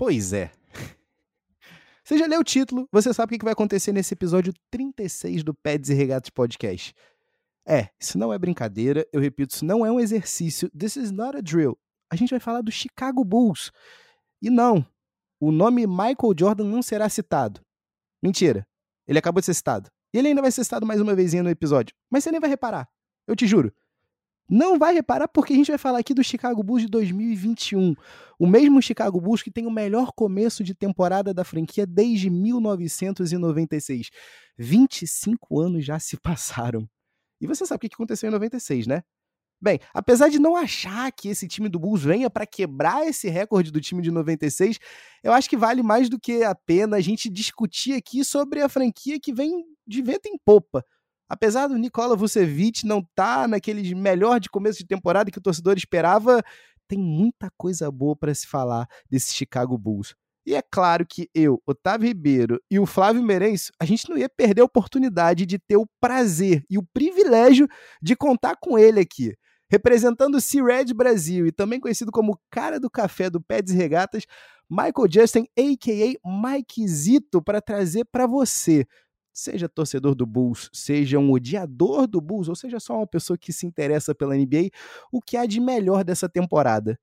Pois é. Você já leu o título, você sabe o que vai acontecer nesse episódio 36 do Peds e Regatas Podcast. É, isso não é brincadeira, eu repito, isso não é um exercício. This is not a drill. A gente vai falar do Chicago Bulls. E não, o nome Michael Jordan não será citado. Mentira. Ele acabou de ser citado. E ele ainda vai ser citado mais uma vezinha no episódio. Mas você nem vai reparar. Eu te juro. Não vai reparar porque a gente vai falar aqui do Chicago Bulls de 2021. O mesmo Chicago Bulls que tem o melhor começo de temporada da franquia desde 1996. 25 anos já se passaram. E você sabe o que aconteceu em 96, né? Bem, apesar de não achar que esse time do Bulls venha para quebrar esse recorde do time de 96, eu acho que vale mais do que a pena a gente discutir aqui sobre a franquia que vem de vento em popa. Apesar do Nikola Vucevic não estar tá naquele melhor de começo de temporada que o torcedor esperava, tem muita coisa boa para se falar desse Chicago Bulls. E é claro que eu, Otávio Ribeiro e o Flávio Merenço, a gente não ia perder a oportunidade de ter o prazer e o privilégio de contar com ele aqui. Representando o C-Red Brasil e também conhecido como cara do café do Peds e Regatas, Michael Justin, a.k.a. Mike Zito, para trazer para você seja torcedor do Bulls, seja um odiador do Bulls, ou seja só uma pessoa que se interessa pela NBA, o que há de melhor dessa temporada.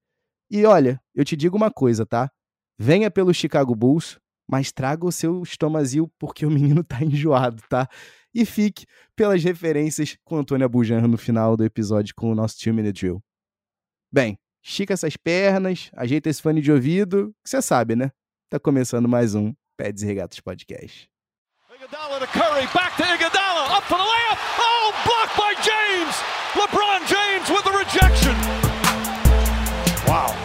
E olha, eu te digo uma coisa, tá? Venha pelo Chicago Bulls, mas traga o seu estomazil porque o menino tá enjoado, tá? E fique pelas referências com Antônia Bujan no final do episódio com o nosso Two Minute Drill. Bem, estica essas pernas, ajeita esse fone de ouvido, que você sabe, né? Tá começando mais um Peds e Regatas Podcast. Iguodala to Curry, back to Iguodala, up for the layup. Oh, blocked by James. LeBron James with the rejection. Wow.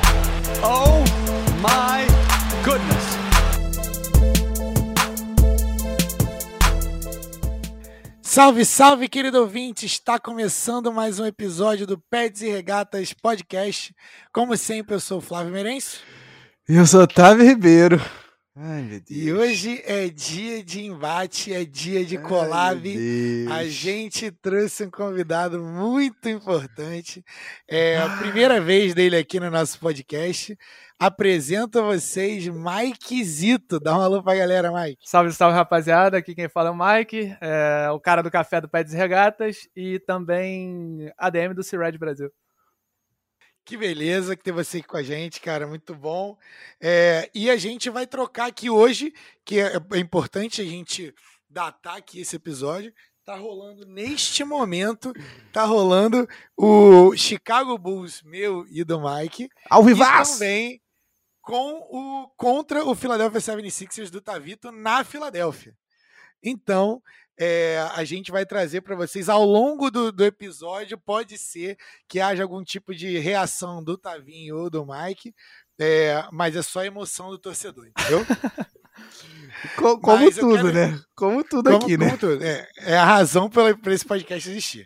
Oh my goodness. Salve, salve, querido ouvinte! Está começando mais um episódio do Pets e Regatas Podcast. Como sempre, eu sou o Flávio Meirense. Eu sou Otávio Ribeiro. Ai, meu Deus. E hoje é dia de embate, é dia de collab. Ai, a gente trouxe um convidado muito importante. É a primeira vez dele aqui no nosso podcast. Apresento a vocês Mike Zito. Dá uma alô pra galera, Mike. Salve, salve, rapaziada. Aqui quem fala é o Mike, é o cara do café do Pé Regatas e também ADM do C-Red Brasil. Que beleza que ter você aqui com a gente, cara, muito bom. É, e a gente vai trocar aqui hoje, que é, é importante a gente datar aqui esse episódio. Tá rolando neste momento, tá rolando o Chicago Bulls, meu e do Mike. Ao vivaço! E também com o, contra o Philadelphia 76ers do Tavito na Filadélfia. Então, é, a gente vai trazer para vocês ao longo do, do, episódio. Pode ser que haja algum tipo de reação do Tavinho ou do Mike, é, mas é só emoção do torcedor, entendeu? como, tudo, quero... né? Como tudo como, aqui, como né? Tudo. É, é, a razão para esse podcast existir.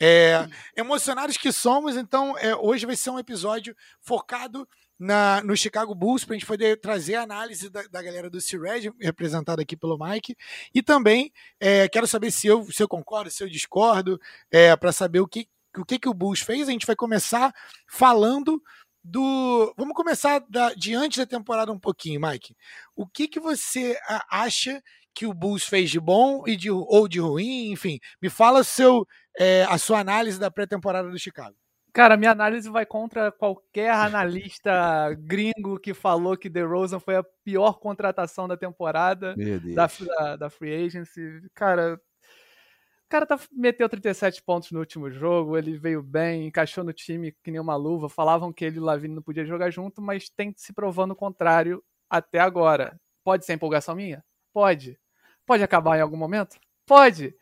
É, emocionados que somos, então é, hoje vai ser um episódio focado na, no Chicago Bulls para a gente poder trazer a análise da, da galera do C-Red, representada aqui pelo Mike. E também é, quero saber se eu, se eu concordo, se eu discordo, é, para saber o que, o que, que o Bulls fez. A gente vai começar falando do. Vamos começar da, de antes da temporada um pouquinho, Mike. O que, que você acha que o Bulls fez de bom e de, ou de ruim? Enfim, me fala seu, é, a sua análise da pré-temporada do Chicago. Cara, minha análise vai contra qualquer analista gringo que falou que DeRozan foi a pior contratação da temporada da, da, da, Free Agency. Cara, o cara tá, meteu 37 pontos no último jogo, ele veio bem, encaixou no time que nem uma luva. Falavam que ele e o Lavine não podiam jogar junto, mas tem se provando o contrário até agora. Pode ser empolgação minha? Pode. Pode acabar em algum momento? Pode.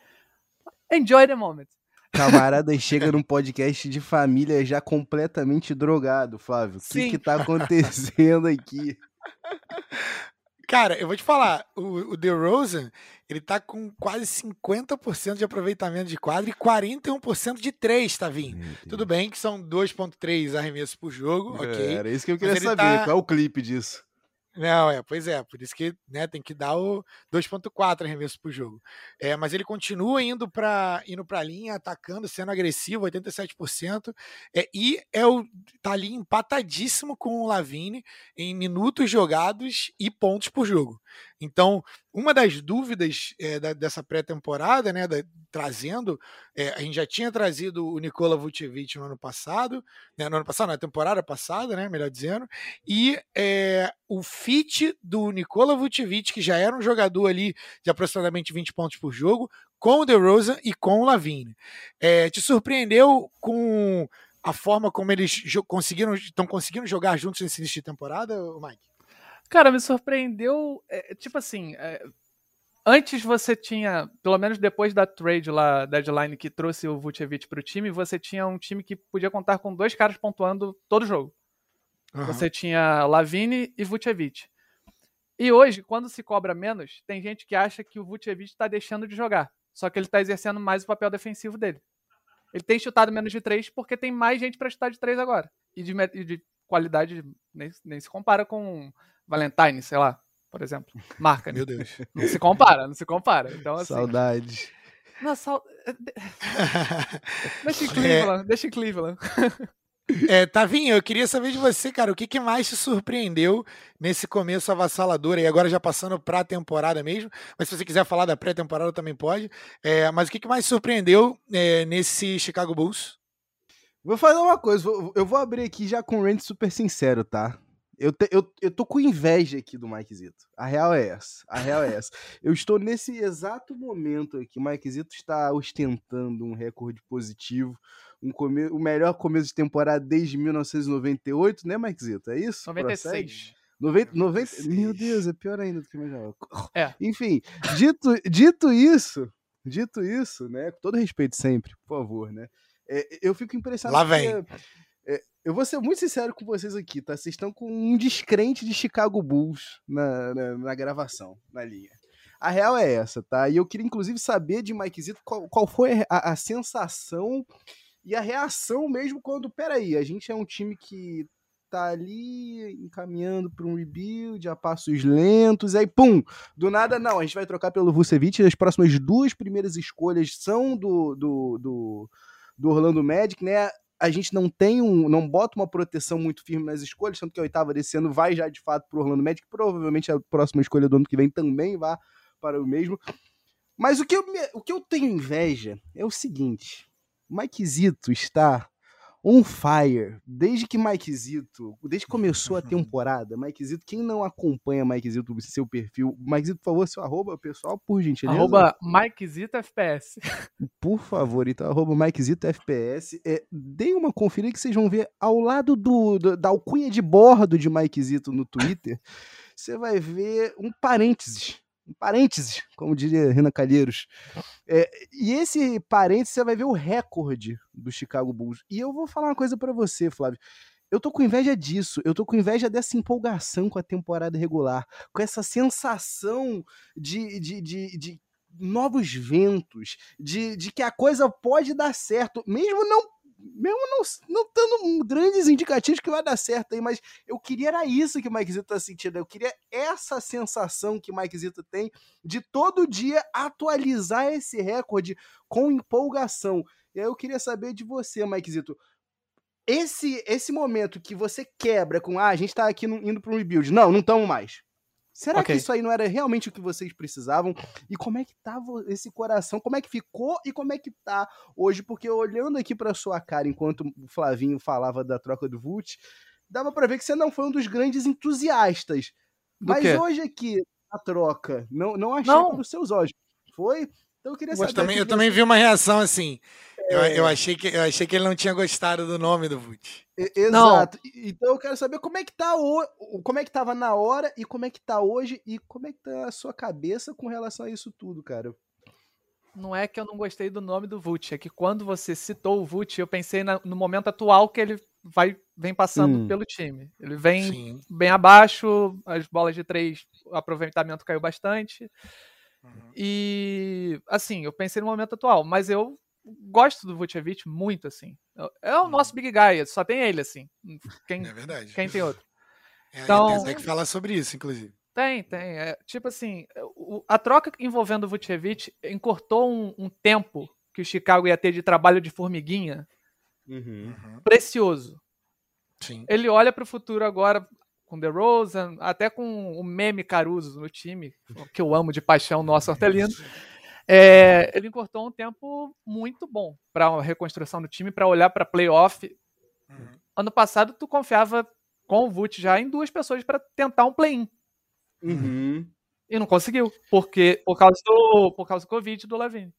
Enjoy the moment. Camarada chega num podcast de família já completamente drogado, Flávio. O que, que tá acontecendo aqui? Cara, eu vou te falar, o, o DeRozan, ele tá com quase 50% de aproveitamento de quadro e 41% de 3, tá vindo. Tudo bem que são 2.3 arremessos por jogo, ok. Era isso que eu queria saber, tá... qual é o clipe disso? Não, é, pois é, por isso que né, tem que dar o 2.4 arremesso por jogo. É, mas ele continua indo para indo a linha, atacando, sendo agressivo, 87%, é, e é o, tá ali empatadíssimo com o Lavine em minutos jogados e pontos por jogo. Então, uma das dúvidas é, da, dessa pré-temporada, né, da, trazendo, é, a gente já tinha trazido o Nikola Vucevic no ano passado, né, no ano passado, na temporada passada, né, melhor dizendo, e é, o fit do Nikola Vucevic, que já era um jogador ali de aproximadamente 20 pontos por jogo, com o DeRozan e com o Lavine. É, te surpreendeu com a forma como eles conseguiram estão conseguindo jogar juntos nesse início de temporada, Mike? Cara, me surpreendeu. É, tipo assim, é, antes você tinha, pelo menos depois da trade lá, deadline que trouxe o Vucevic para o time, você tinha um time que podia contar com dois caras pontuando todo jogo. Uhum. Você tinha Lavine e Vucevic. E hoje, quando se cobra menos, tem gente que acha que o Vucevic está deixando de jogar. Só que ele está exercendo mais o papel defensivo dele. Ele tem chutado menos de três porque tem mais gente para chutar de três agora. E de, e de qualidade nem, nem se compara com Valentine, sei lá, por exemplo. Marca. Meu Deus. Não se compara, não se compara. Então, assim, Saudade. Não, sal... deixa em Cleveland, é... deixa em Cleveland. É, Tavinho, eu queria saber de você, cara, o que, que mais te surpreendeu nesse começo avassalador aí, agora já passando para a temporada mesmo, mas se você quiser falar da pré-temporada também pode, é, mas o que, que mais surpreendeu é, nesse Chicago Bulls? Vou fazer uma coisa, eu vou abrir aqui já com um rant super sincero, tá? Eu, te, eu, eu tô com inveja aqui do Mike Zito. A real é essa. A real é essa. Eu estou nesse exato momento aqui. O Mike Zito está ostentando um recorde positivo. Um come, o melhor começo de temporada desde 1998, né, Mike Zito? É isso? 96. 90, 90, meu Deus, é pior ainda do que eu imaginava. É. Enfim, dito, dito isso, dito isso, né? Com todo respeito sempre, por favor, né? É, eu fico impressionado. Lá vem. É, eu vou ser muito sincero com vocês aqui, tá? Vocês estão com um descrente de Chicago Bulls na, na, na, gravação, na linha. A real é essa, tá? E eu queria, inclusive, saber de Mike Zito qual, qual foi a, a, sensação e a reação mesmo quando, peraí, a gente é um time que tá ali encaminhando para um rebuild a passos lentos, aí pum, do nada não, a gente vai trocar pelo Vucevic, as próximas duas primeiras escolhas são do, do, do, do Orlando Magic, né? a gente não tem um, não bota uma proteção muito firme nas escolhas, tanto que a oitava desse ano vai já de fato para o Orlando Magic, provavelmente a próxima escolha do ano que vem também vá para o mesmo. Mas o que eu, o que eu tenho inveja é o seguinte: Mike Zito está on fire. Desde que Mike Zito, desde que começou a temporada, Mike Zito, quem não acompanha Mike Zito, seu perfil, Mike Zito, por favor, seu arroba, pessoal, por gentileza. Arroba Mike Zito FPS. Por favor, então, arroba Mike Zito FPS. É, deem uma conferida que vocês vão ver ao lado do, do, da alcunha de bordo de Mike Zito no Twitter, você vai ver um parênteses um parênteses, como diria Renan Calheiros. É, e esse parênteses você vai ver o recorde do Chicago Bulls. E eu vou falar uma coisa para você, Flávio. Eu tô com inveja disso, eu tô com inveja dessa empolgação com a temporada regular, com essa sensação de, de, de, de novos ventos, de, de que a coisa pode dar certo, mesmo não mesmo não, não tendo grandes indicativos que vai dar certo aí, mas eu queria era isso que o Mike Zito tá sentindo. Eu queria essa sensação que o Mike Zito tem de todo dia atualizar esse recorde com empolgação. E aí eu queria saber de você, Mike Zito. Esse, esse momento que você quebra com, ah, a gente tá aqui indo para um rebuild. Não, não estamos mais. Será okay. que isso aí não era realmente o que vocês precisavam? E como é que tava esse coração? Como é que ficou e como é que tá hoje? Porque olhando aqui para sua cara enquanto o Flavinho falava da troca do Vult, dava para ver que você não foi um dos grandes entusiastas. Do Mas quê? hoje aqui a troca, não não achei não. pelos seus olhos. Foi? Então eu queria saber. Eu também, eu também vi uma reação assim. Eu, é. eu, achei que, eu achei que ele não tinha gostado do nome do Vult. Exato. Não. Então eu quero saber como é que tá o, como é que tava na hora e como é que tá hoje e como é que tá a sua cabeça com relação a isso tudo, cara. Não é que eu não gostei do nome do Vult, é que quando você citou o Vult, eu pensei na, no momento atual que ele vai vem passando hum. pelo time. Ele vem Sim. bem abaixo, as bolas de três, o aproveitamento caiu bastante. Uhum. E assim, eu pensei no momento atual, mas eu gosto do Vucevic muito, assim. É o nosso uhum. big guy, só tem ele, assim. Quem, é verdade. Quem tem outro? É, então, tem que falar sobre isso, inclusive. Tem, tem. É, tipo assim, a troca envolvendo o Vucevic encurtou um, um, tempo que o Chicago ia ter de trabalho de formiguinha uhum. precioso. Sim. Ele olha para o futuro agora com The Rose, até com o meme Caruso no time, que eu amo de paixão, nosso hortelino. É, ele encurtou um tempo muito bom para a reconstrução do time, para olhar para playoff. Uhum. Ano passado, tu confiava com o Vult já em duas pessoas para tentar um play-in. Uhum. E não conseguiu, porque por causa do, por causa do Covid do Levine.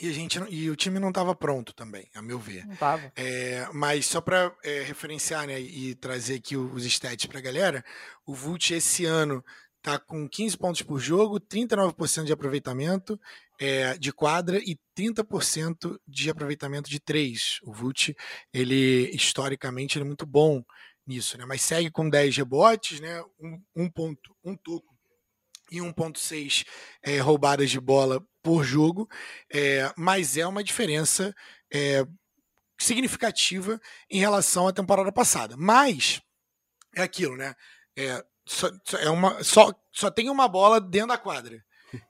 E, a gente, e o time não estava pronto também, a meu ver. Não estava. É, mas só para é, referenciar né, e trazer aqui os stats para a galera, o Vult esse ano tá com 15 pontos por jogo, 39% de aproveitamento é, de quadra e 30% de aproveitamento de três. O Vult, ele historicamente ele é muito bom nisso, né? Mas segue com 10 rebotes, né? Um, ponto, um toco e 1.6 é, roubadas de bola por jogo, é, mas é uma diferença é, significativa em relação à temporada passada. Mas é aquilo, né? É, só, é uma, só, só tem uma bola dentro da quadra.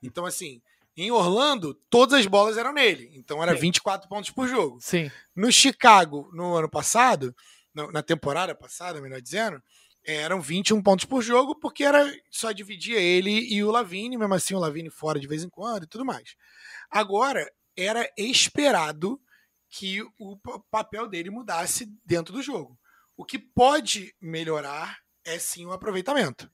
Então, assim, em Orlando, todas as bolas eram nele. Então era Sim. 24 pontos por jogo. Sim. No Chicago, no ano passado, na temporada passada, melhor dizendo, eram 21 pontos por jogo, porque era só dividia ele e o Lavine, mesmo assim o Lavine fora de vez em quando e tudo mais. Agora, era esperado que o papel dele mudasse dentro do jogo. O que pode melhorar é sim o aproveitamento.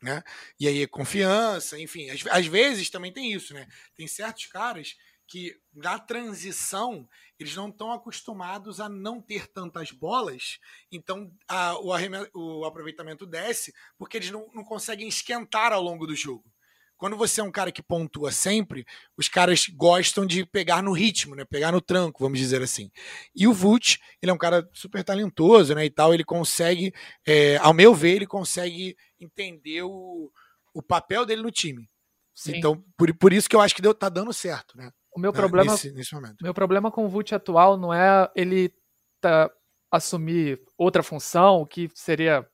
Né? E aí, confiança, enfim. Às, às vezes também tem isso, né? Tem certos caras que na transição eles não estão acostumados a não ter tantas bolas, então a, o, o, aproveitamento desce porque eles não, não conseguem esquentar ao longo do jogo. Quando você é um cara que pontua sempre, os caras gostam de pegar no ritmo, né? Pegar no tranco, vamos dizer assim. E o Vult, ele é um cara super talentoso, né? E tal, ele consegue, é, ao meu ver, ele consegue entender o, o papel dele no time. Sim. Então, por, por isso que eu acho que deu, tá dando certo, né? O meu problema, nesse, nesse momento. meu problema com o Vult atual não é ele tá, assumir outra função que seria,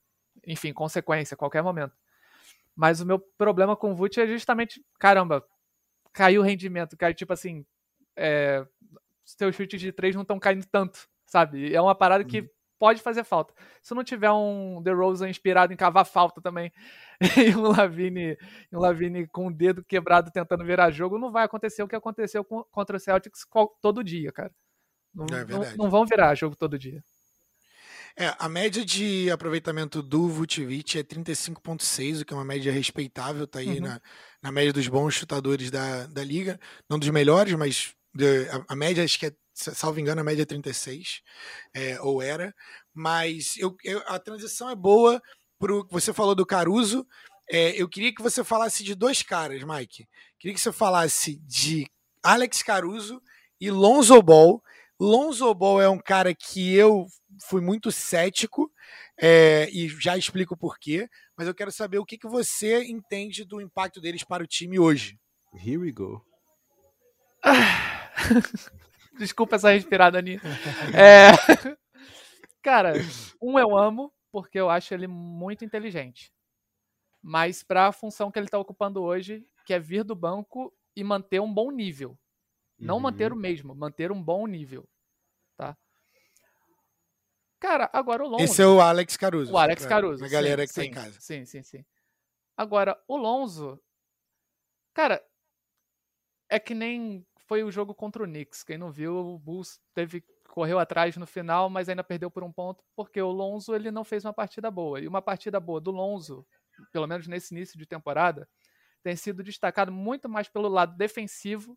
enfim, consequência a qualquer momento. Mas o meu problema com o Vult é justamente, caramba, caiu o rendimento, caiu tipo assim, é, seus chutes de três não estão caindo tanto, sabe? É uma parada que uhum pode fazer falta. Se não tiver um The Rosa inspirado em cavar falta também, e um Lavine, um Lavine com o dedo quebrado tentando virar jogo, não vai acontecer o que aconteceu com, contra o Celtics todo dia, cara. Não, é não, não, vão virar jogo todo dia. É, a média de aproveitamento do Vucevic é 35.6, o que é uma média respeitável, tá aí uhum. na, na média dos bons chutadores da, da liga. Não dos melhores, mas de, a, a média acho que é salvo engano, a média é 36, é, ou era. Mas eu, eu, a transição é boa pro você falou do Caruso. É, eu queria que você falasse de dois caras, Mike. Queria que você falasse de Alex Caruso e Lonzo Ball. Lonzo Ball é um cara que eu fui muito cético é, e já explico por quê, mas eu quero saber o que, que você entende do impacto deles para o time hoje. Here we go. Desculpa essa respirada, Aninha. É... Cara, um eu amo, porque eu acho ele muito inteligente. Mas para a função que ele está ocupando hoje, que é vir do banco e manter um bom nível. Não uhum. manter o mesmo, manter um bom nível. Tá? Cara, agora o Lonzo. Esse é o Alex Caruso. O Alex Caruso. A galera sim, que sim, tá em casa. Sim, sim, sim. Agora, o Lonzo. Cara, é que nem foi o jogo contra o Knicks. Quem não viu, o Bulls teve correu atrás no final, mas ainda perdeu por um ponto porque o Lonzo ele não fez uma partida boa. E uma partida boa do Lonzo, pelo menos nesse início de temporada, tem sido destacado muito mais pelo lado defensivo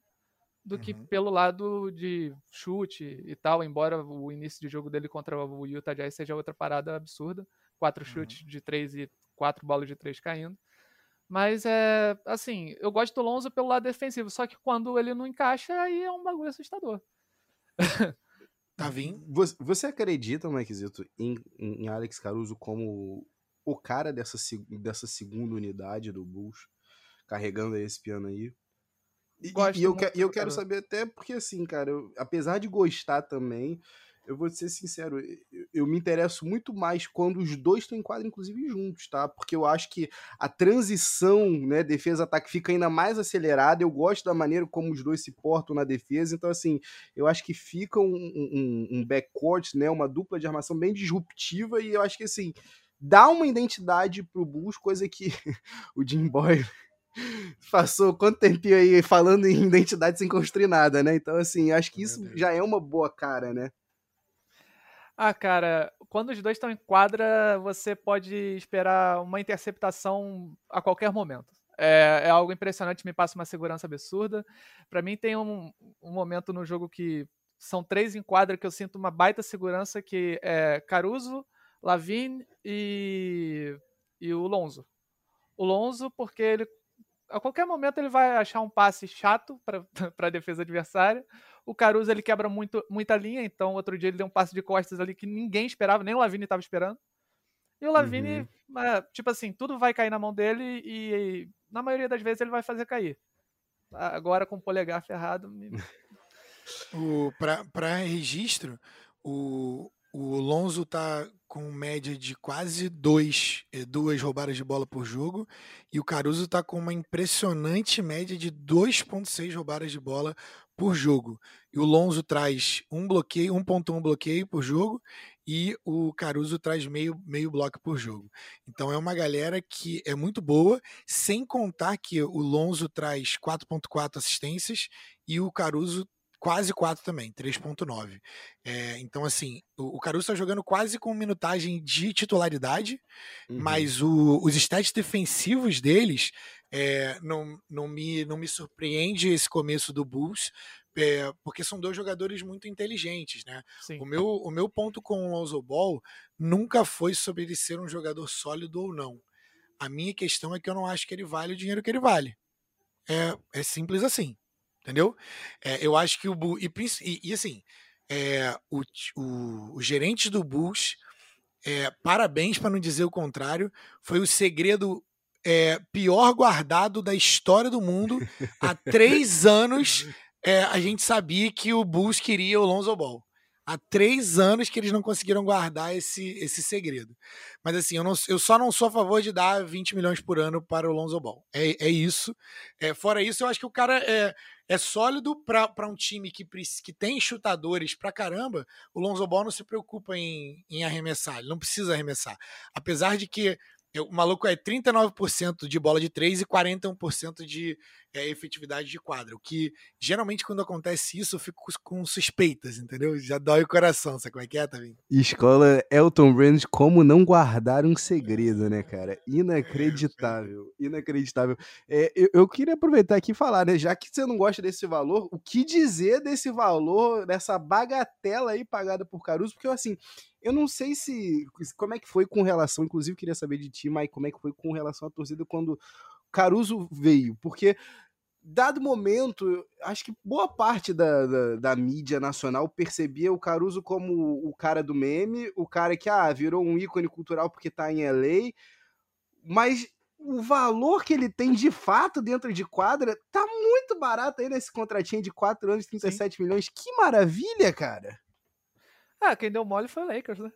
do uhum. que pelo lado de chute e tal, embora o início de jogo dele contra o Utah Jazz seja outra parada absurda, quatro uhum. chutes de três e quatro bolas de três caindo. Mas é assim, eu gosto do Lonzo pelo lado defensivo, só que quando ele não encaixa, aí é um bagulho assustador. Tá vindo. Você acredita, Maquizito, em, em Alex Caruso como o cara dessa, dessa segunda unidade do Bulls, carregando esse piano aí? E, e eu, que, eu quero saber até porque, assim, cara, eu, apesar de gostar também, eu vou ser sincero, eu me interesso muito mais quando os dois estão em quadra, inclusive juntos, tá? Porque eu acho que a transição, né, defesa-ataque fica ainda mais acelerada. Eu gosto da maneira como os dois se portam na defesa. Então, assim, eu acho que fica um, um, um backcourt, né, uma dupla de armação bem disruptiva. E eu acho que, assim, dá uma identidade pro Bulls, coisa que o Jim Boy passou quanto tempinho aí falando em identidade sem construir nada, né? Então, assim, acho que isso já é uma boa cara, né? Ah, cara, quando os dois estão em quadra, você pode esperar uma interceptação a qualquer momento. É, é algo impressionante, me passa uma segurança absurda. Para mim, tem um, um, momento no jogo que são três em quadra que eu sinto uma baita segurança, que é Caruso, Lavine e, e o Lonzo. O Lonzo, porque ele a qualquer momento ele vai achar um passe chato para a defesa adversária. O Caruso ele quebra muito, muita linha, então outro dia ele deu um passe de costas ali que ninguém esperava, nem o Lavini estava esperando. E o Lavini, uhum. é, tipo assim, tudo vai cair na mão dele e, na maioria das vezes ele vai fazer cair. Agora com o polegar ferrado. Me... Para registro, o, o Lonzo tá com média de quase dois, eh, duas roubadas de bola por jogo e o Caruso tá com uma impressionante média de 2.6 roubadas de bola por jogo. E o Lonzo traz um bloqueio, 1.1 bloqueio por jogo e o Caruso traz meio, meio bloco por jogo. Então é uma galera que é muito boa, sem contar que o Lonzo traz 4.4 assistências e o Caruso quase 4 também, 3.9. É, então, assim, o, o Caruso está jogando quase com minutagem de titularidade, uhum. mas o, os stats defensivos deles é, não, não, me, não me surpreende esse começo do Bulls, é, porque são dois jogadores muito inteligentes, né? O meu, o meu ponto com o Lonzo Ball nunca foi sobre ele ser um jogador sólido ou não. A minha questão é que eu não acho que ele vale o dinheiro que ele vale. É, é simples assim entendeu? É, eu acho que o Bulls. E, e, assim, é, o, o, o, gerente do Bulls, é, parabéns para não dizer o contrário, foi o segredo é, pior guardado da história do mundo. Há três anos é, a gente sabia que o Bulls queria o Lonzo Ball. Há três anos que eles não conseguiram guardar esse, esse segredo. Mas assim, eu, não, eu só não sou a favor de dar 20 milhões por ano para o Lonzo Ball. É, é isso. É, fora isso, eu acho que o cara é, é sólido para um time que, que tem chutadores pra caramba. O Lonzo Ball não se preocupa em, em arremessar, ele não precisa arremessar. Apesar de que o maluco é 39% de bola de 3 e 41% de é, efetividade de quadra. O que geralmente quando acontece isso eu fico com suspeitas, entendeu? Já dói o coração, sabe como é que é, Tavinho? Escola Elton Brand, como não guardar um segredo, né, cara? Inacreditável, inacreditável. É, eu, eu, queria aproveitar aqui e falar, né, já que você não gosta desse valor, o que dizer desse valor, dessa bagatela aí pagada por Caruso? Porque, assim, eu não sei se. Como é que foi com relação. Inclusive, queria saber de ti, Mike, como é que foi com relação à torcida quando Caruso veio. Porque, dado momento, acho que boa parte da, da, da, mídia nacional percebia o Caruso como o cara do meme, o cara que ah, virou um ícone cultural porque tá em LA. Mas o valor que ele tem de fato dentro de quadra tá muito barato aí nesse contratinho de 4 anos, 37 Sim. milhões. Que maravilha, cara! Ah, quem deu mole foi o Lakers, né?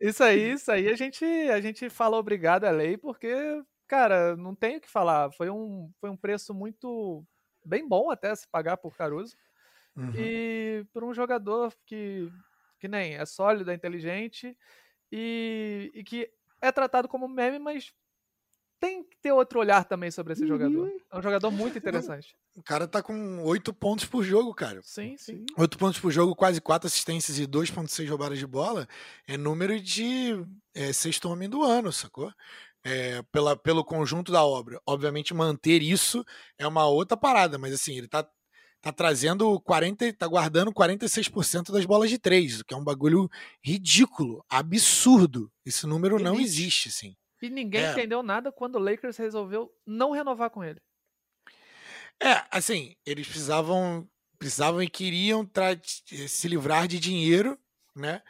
É isso aí, isso aí a gente, a gente fala obrigado a lei porque, cara, não tem o que falar. Foi um, foi um preço muito bem bom até se pagar por Caruso. Uhum. E por um jogador que, que nem é sólido, é inteligente e, e que é tratado como meme, mas tem que ter outro olhar também sobre esse uhum. jogador. É um jogador muito interessante. O cara tá com oito pontos por jogo, cara. Sim, sim. Oito pontos por jogo, quase quatro assistências e 2,6 roubadas de bola. É número de é, sexto homem do ano, sacou? É, pela, pelo conjunto da obra. Obviamente, manter isso é uma outra parada, mas assim, ele tá, tá trazendo 40, tá guardando 46% das bolas de três, o que é um bagulho ridículo, absurdo. Esse número não existe, assim. E ninguém é. entendeu nada quando o Lakers resolveu não renovar com ele. É, assim, eles precisavam precisavam e queriam se livrar de dinheiro, né?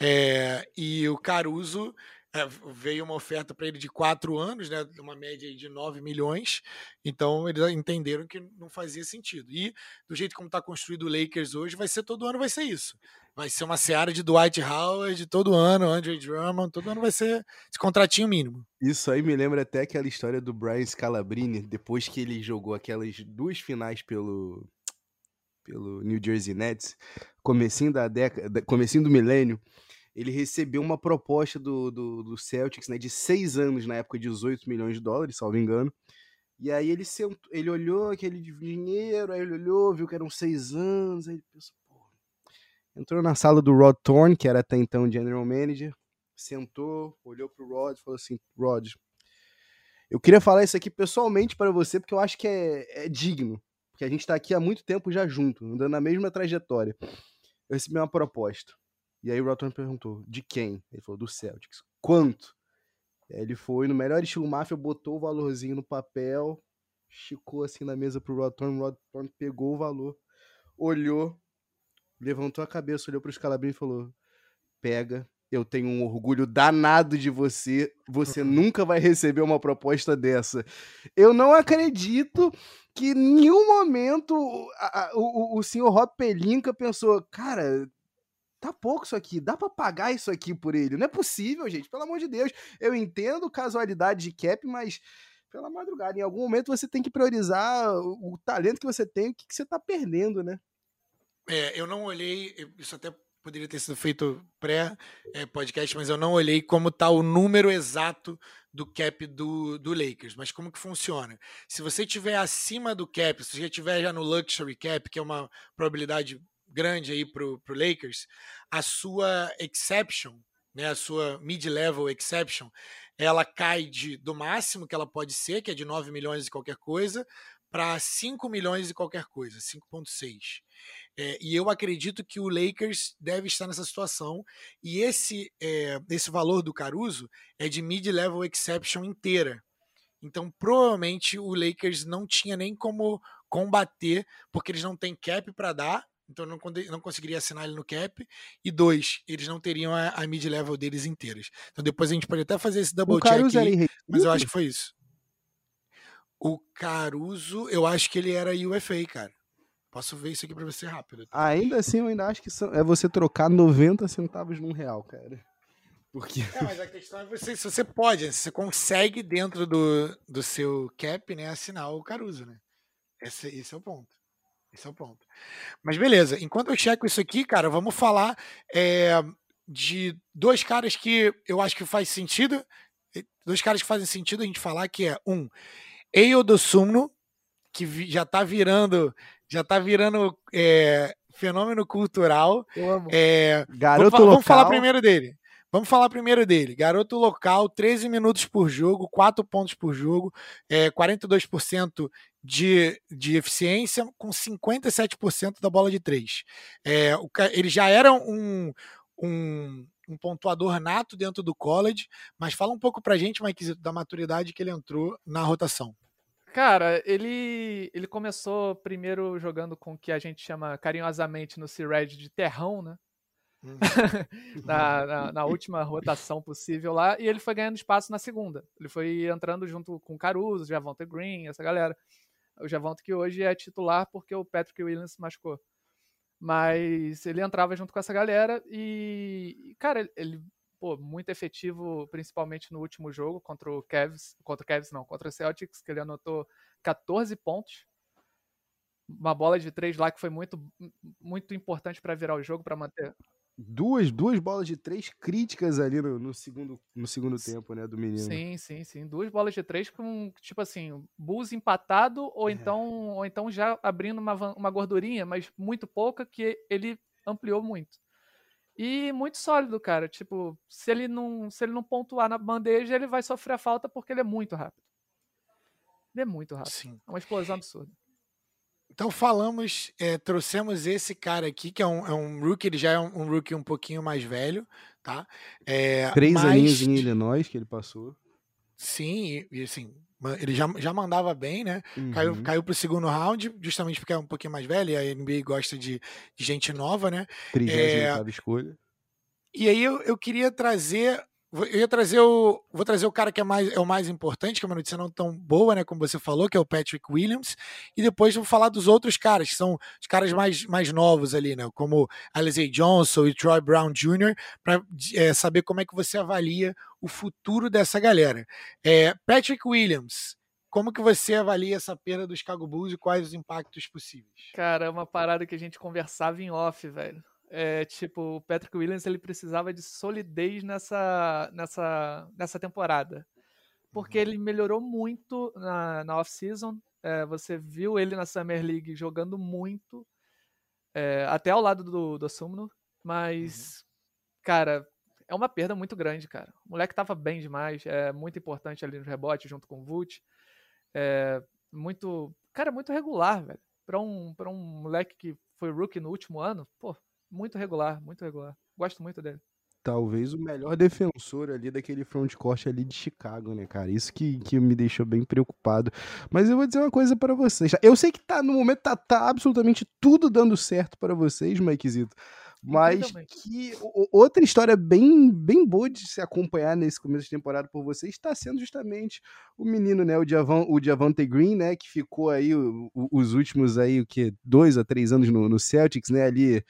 É, e o Caruso é, veio uma oferta para ele de quatro anos, né, uma média de 9 milhões. Então eles entenderam que não fazia sentido. E do jeito como está construído o Lakers hoje, vai ser todo ano vai ser isso. Vai ser uma seara de Dwight Howard todo ano, Andre Drummond, todo ano vai ser esse contratinho mínimo. Isso aí me lembra até aquela história do Brian Scalabrine, depois que ele jogou aquelas duas finais pelo pelo New Jersey Nets, comecinho da década, comecinho do milênio ele recebeu uma proposta do, do, do, Celtics né, de seis anos, na época, 18 milhões de dólares, salvo engano. E aí ele, sentou, ele olhou aquele dinheiro, aí ele olhou, viu que eram seis anos, aí ele pensou, pô. Entrou na sala do Rod Thorne, que era até então general manager, sentou, olhou pro Rod e falou assim, Rod, eu queria falar isso aqui pessoalmente para você, porque eu acho que é, é digno. Porque a gente tá aqui há muito tempo já junto, andando na mesma trajetória. Eu recebi uma proposta. E aí o Rotten perguntou, de quem? Ele falou, do Celtics. Quanto? Aí ele foi, no melhor estilo máfia, botou o valorzinho no papel, esticou assim na mesa pro Rotten, o Rotten pegou o valor, olhou, levantou a cabeça, olhou pro Scalabrini e falou, pega, eu tenho um orgulho danado de você, você nunca vai receber uma proposta dessa. Eu não acredito que em nenhum momento a, a, o, o senhor Rob Pelinka pensou, cara, tá pouco isso aqui, dá para pagar isso aqui por ele. Não é possível, gente, pelo amor de Deus. Eu entendo casualidade de cap, mas pela madrugada, em algum momento você tem que priorizar o, talento que você tem, o que, que você tá perdendo, né? É, eu não olhei, isso até poderia ter sido feito pré-podcast, é, mas eu não olhei como tá o número exato do cap do, do Lakers. Mas como que funciona? Se você tiver acima do cap, se você tiver já no luxury cap, que é uma probabilidade grande aí para o Lakers, a sua exception, né, a sua mid-level exception, ela cai de, do máximo que ela pode ser, que é de 9 milhões e qualquer coisa, para 5 milhões e qualquer coisa, 5,6. É, e eu acredito que o Lakers deve estar nessa situação. E esse, é, esse valor do Caruso é de mid-level exception inteira. Então, provavelmente, o Lakers não tinha nem como combater, porque eles não têm cap para dar então não, não conseguiria assinar ele no cap. E dois, eles não teriam a, a mid-level deles inteiras. Então depois a gente pode até fazer esse double check, aí, mas eu acho que foi isso. O Caruso, eu acho que ele era UFA, cara. Posso ver isso aqui pra você rápido. Ainda assim, eu ainda acho que é você trocar 90 centavos num real, cara. Porque... É, mas a questão é você, se você pode, se você consegue dentro do, do seu cap, né, assinar o Caruso, né? Esse, esse é o ponto. Esse é o ponto. Mas beleza, enquanto eu checo isso aqui, cara, vamos falar é, de dois caras que eu acho que faz sentido. Dois caras que fazem sentido a gente falar, que é um, Eio do Sumno, que já tá virando, já tá virando é, fenômeno cultural. É, Garoto vamos, vamos falar primeiro dele. Vamos falar primeiro dele. Garoto local, 13 minutos por jogo, 4 pontos por jogo, é, 42% de, de eficiência, com 57% da bola de 3. É, ele já era um, um, um, pontuador nato dentro do college, mas fala um pouco pra gente, Mike, da maturidade que ele entrou na rotação. Cara, ele, ele começou primeiro jogando com o que a gente chama carinhosamente no C-Red de terrão, né? Na, na, na, última rotação possível lá, e ele foi ganhando espaço na segunda. Ele foi entrando junto com Caruso, Javonte Green, essa galera. O Javonte que hoje é titular porque o Patrick Williams se machucou. Mas ele entrava junto com essa galera e, cara, ele, pô, muito efetivo, principalmente no último jogo contra o Cavs, contra o Cavs não, contra o Celtics, que ele anotou 14 pontos. Uma bola de três lá que foi muito, muito importante para virar o jogo, para manter duas, duas bolas de três críticas ali no, no, segundo, no segundo tempo, né, do menino. Sim, sim, sim. Duas bolas de três com, tipo assim, Bulls empatado ou é. então ou então já abrindo uma, uma gordurinha, mas muito pouca, que ele ampliou muito. E muito sólido, cara. Tipo, se ele não, se ele não pontuar na bandeja, ele vai sofrer a falta porque ele é muito rápido. Ele é muito rápido. Sim. É uma explosão absurda. Então falamos, é, trouxemos esse cara aqui, que é um, é um rookie, ele já é um, um, rookie um pouquinho mais velho, tá? É, Três mas... aninhos em Illinois que ele passou. Sim, e, e assim, ele já, já mandava bem, né? Uhum. Caiu, caiu pro segundo round, justamente porque é um pouquinho mais velho, e a NBA gosta de, de gente nova, né? 38 é, escolha. E aí eu, eu queria trazer eu ia trazer o. Vou trazer o cara que é, mais, é o mais importante, que é uma notícia não tão boa, né? Como você falou, que é o Patrick Williams. E depois vou falar dos outros caras, que são os caras mais, mais novos ali, né? Como Alizé Johnson e Troy Brown Jr., para é, saber como é que você avalia o futuro dessa galera. É, Patrick Williams. Como que você avalia essa perda dos Chicago Bulls e quais os impactos possíveis? Cara, é uma parada que a gente conversava em off, velho é, tipo, o Patrick Williams ele precisava de solidez nessa, nessa, nessa temporada. Porque uhum. ele melhorou muito na, na off-season. É, você viu ele na Summer League jogando muito, é, até ao lado do, do Sumno. Mas, uhum. cara, é uma perda muito grande, cara. O moleque tava bem demais, é muito importante ali no rebote junto com o Vult. É, muito, cara, muito regular, velho. Para um, pra um moleque que foi rookie no último ano, pô, muito regular, muito regular. Gosto muito dele. Talvez o melhor defensor ali daquele frontcourt ali de Chicago, né, cara? Isso que, que me deixou bem preocupado. Mas eu vou dizer uma coisa para vocês. Eu sei que tá no momento tá, tá absolutamente tudo dando certo para vocês, Mikezito. Mas que outra história bem, bem boa de se acompanhar nesse começo de temporada por vocês está sendo justamente o menino, né, o, Diavan, o Diavante Green, né, que ficou aí o, o, os últimos aí, o que, dois a três anos no, no Celtics, né, ali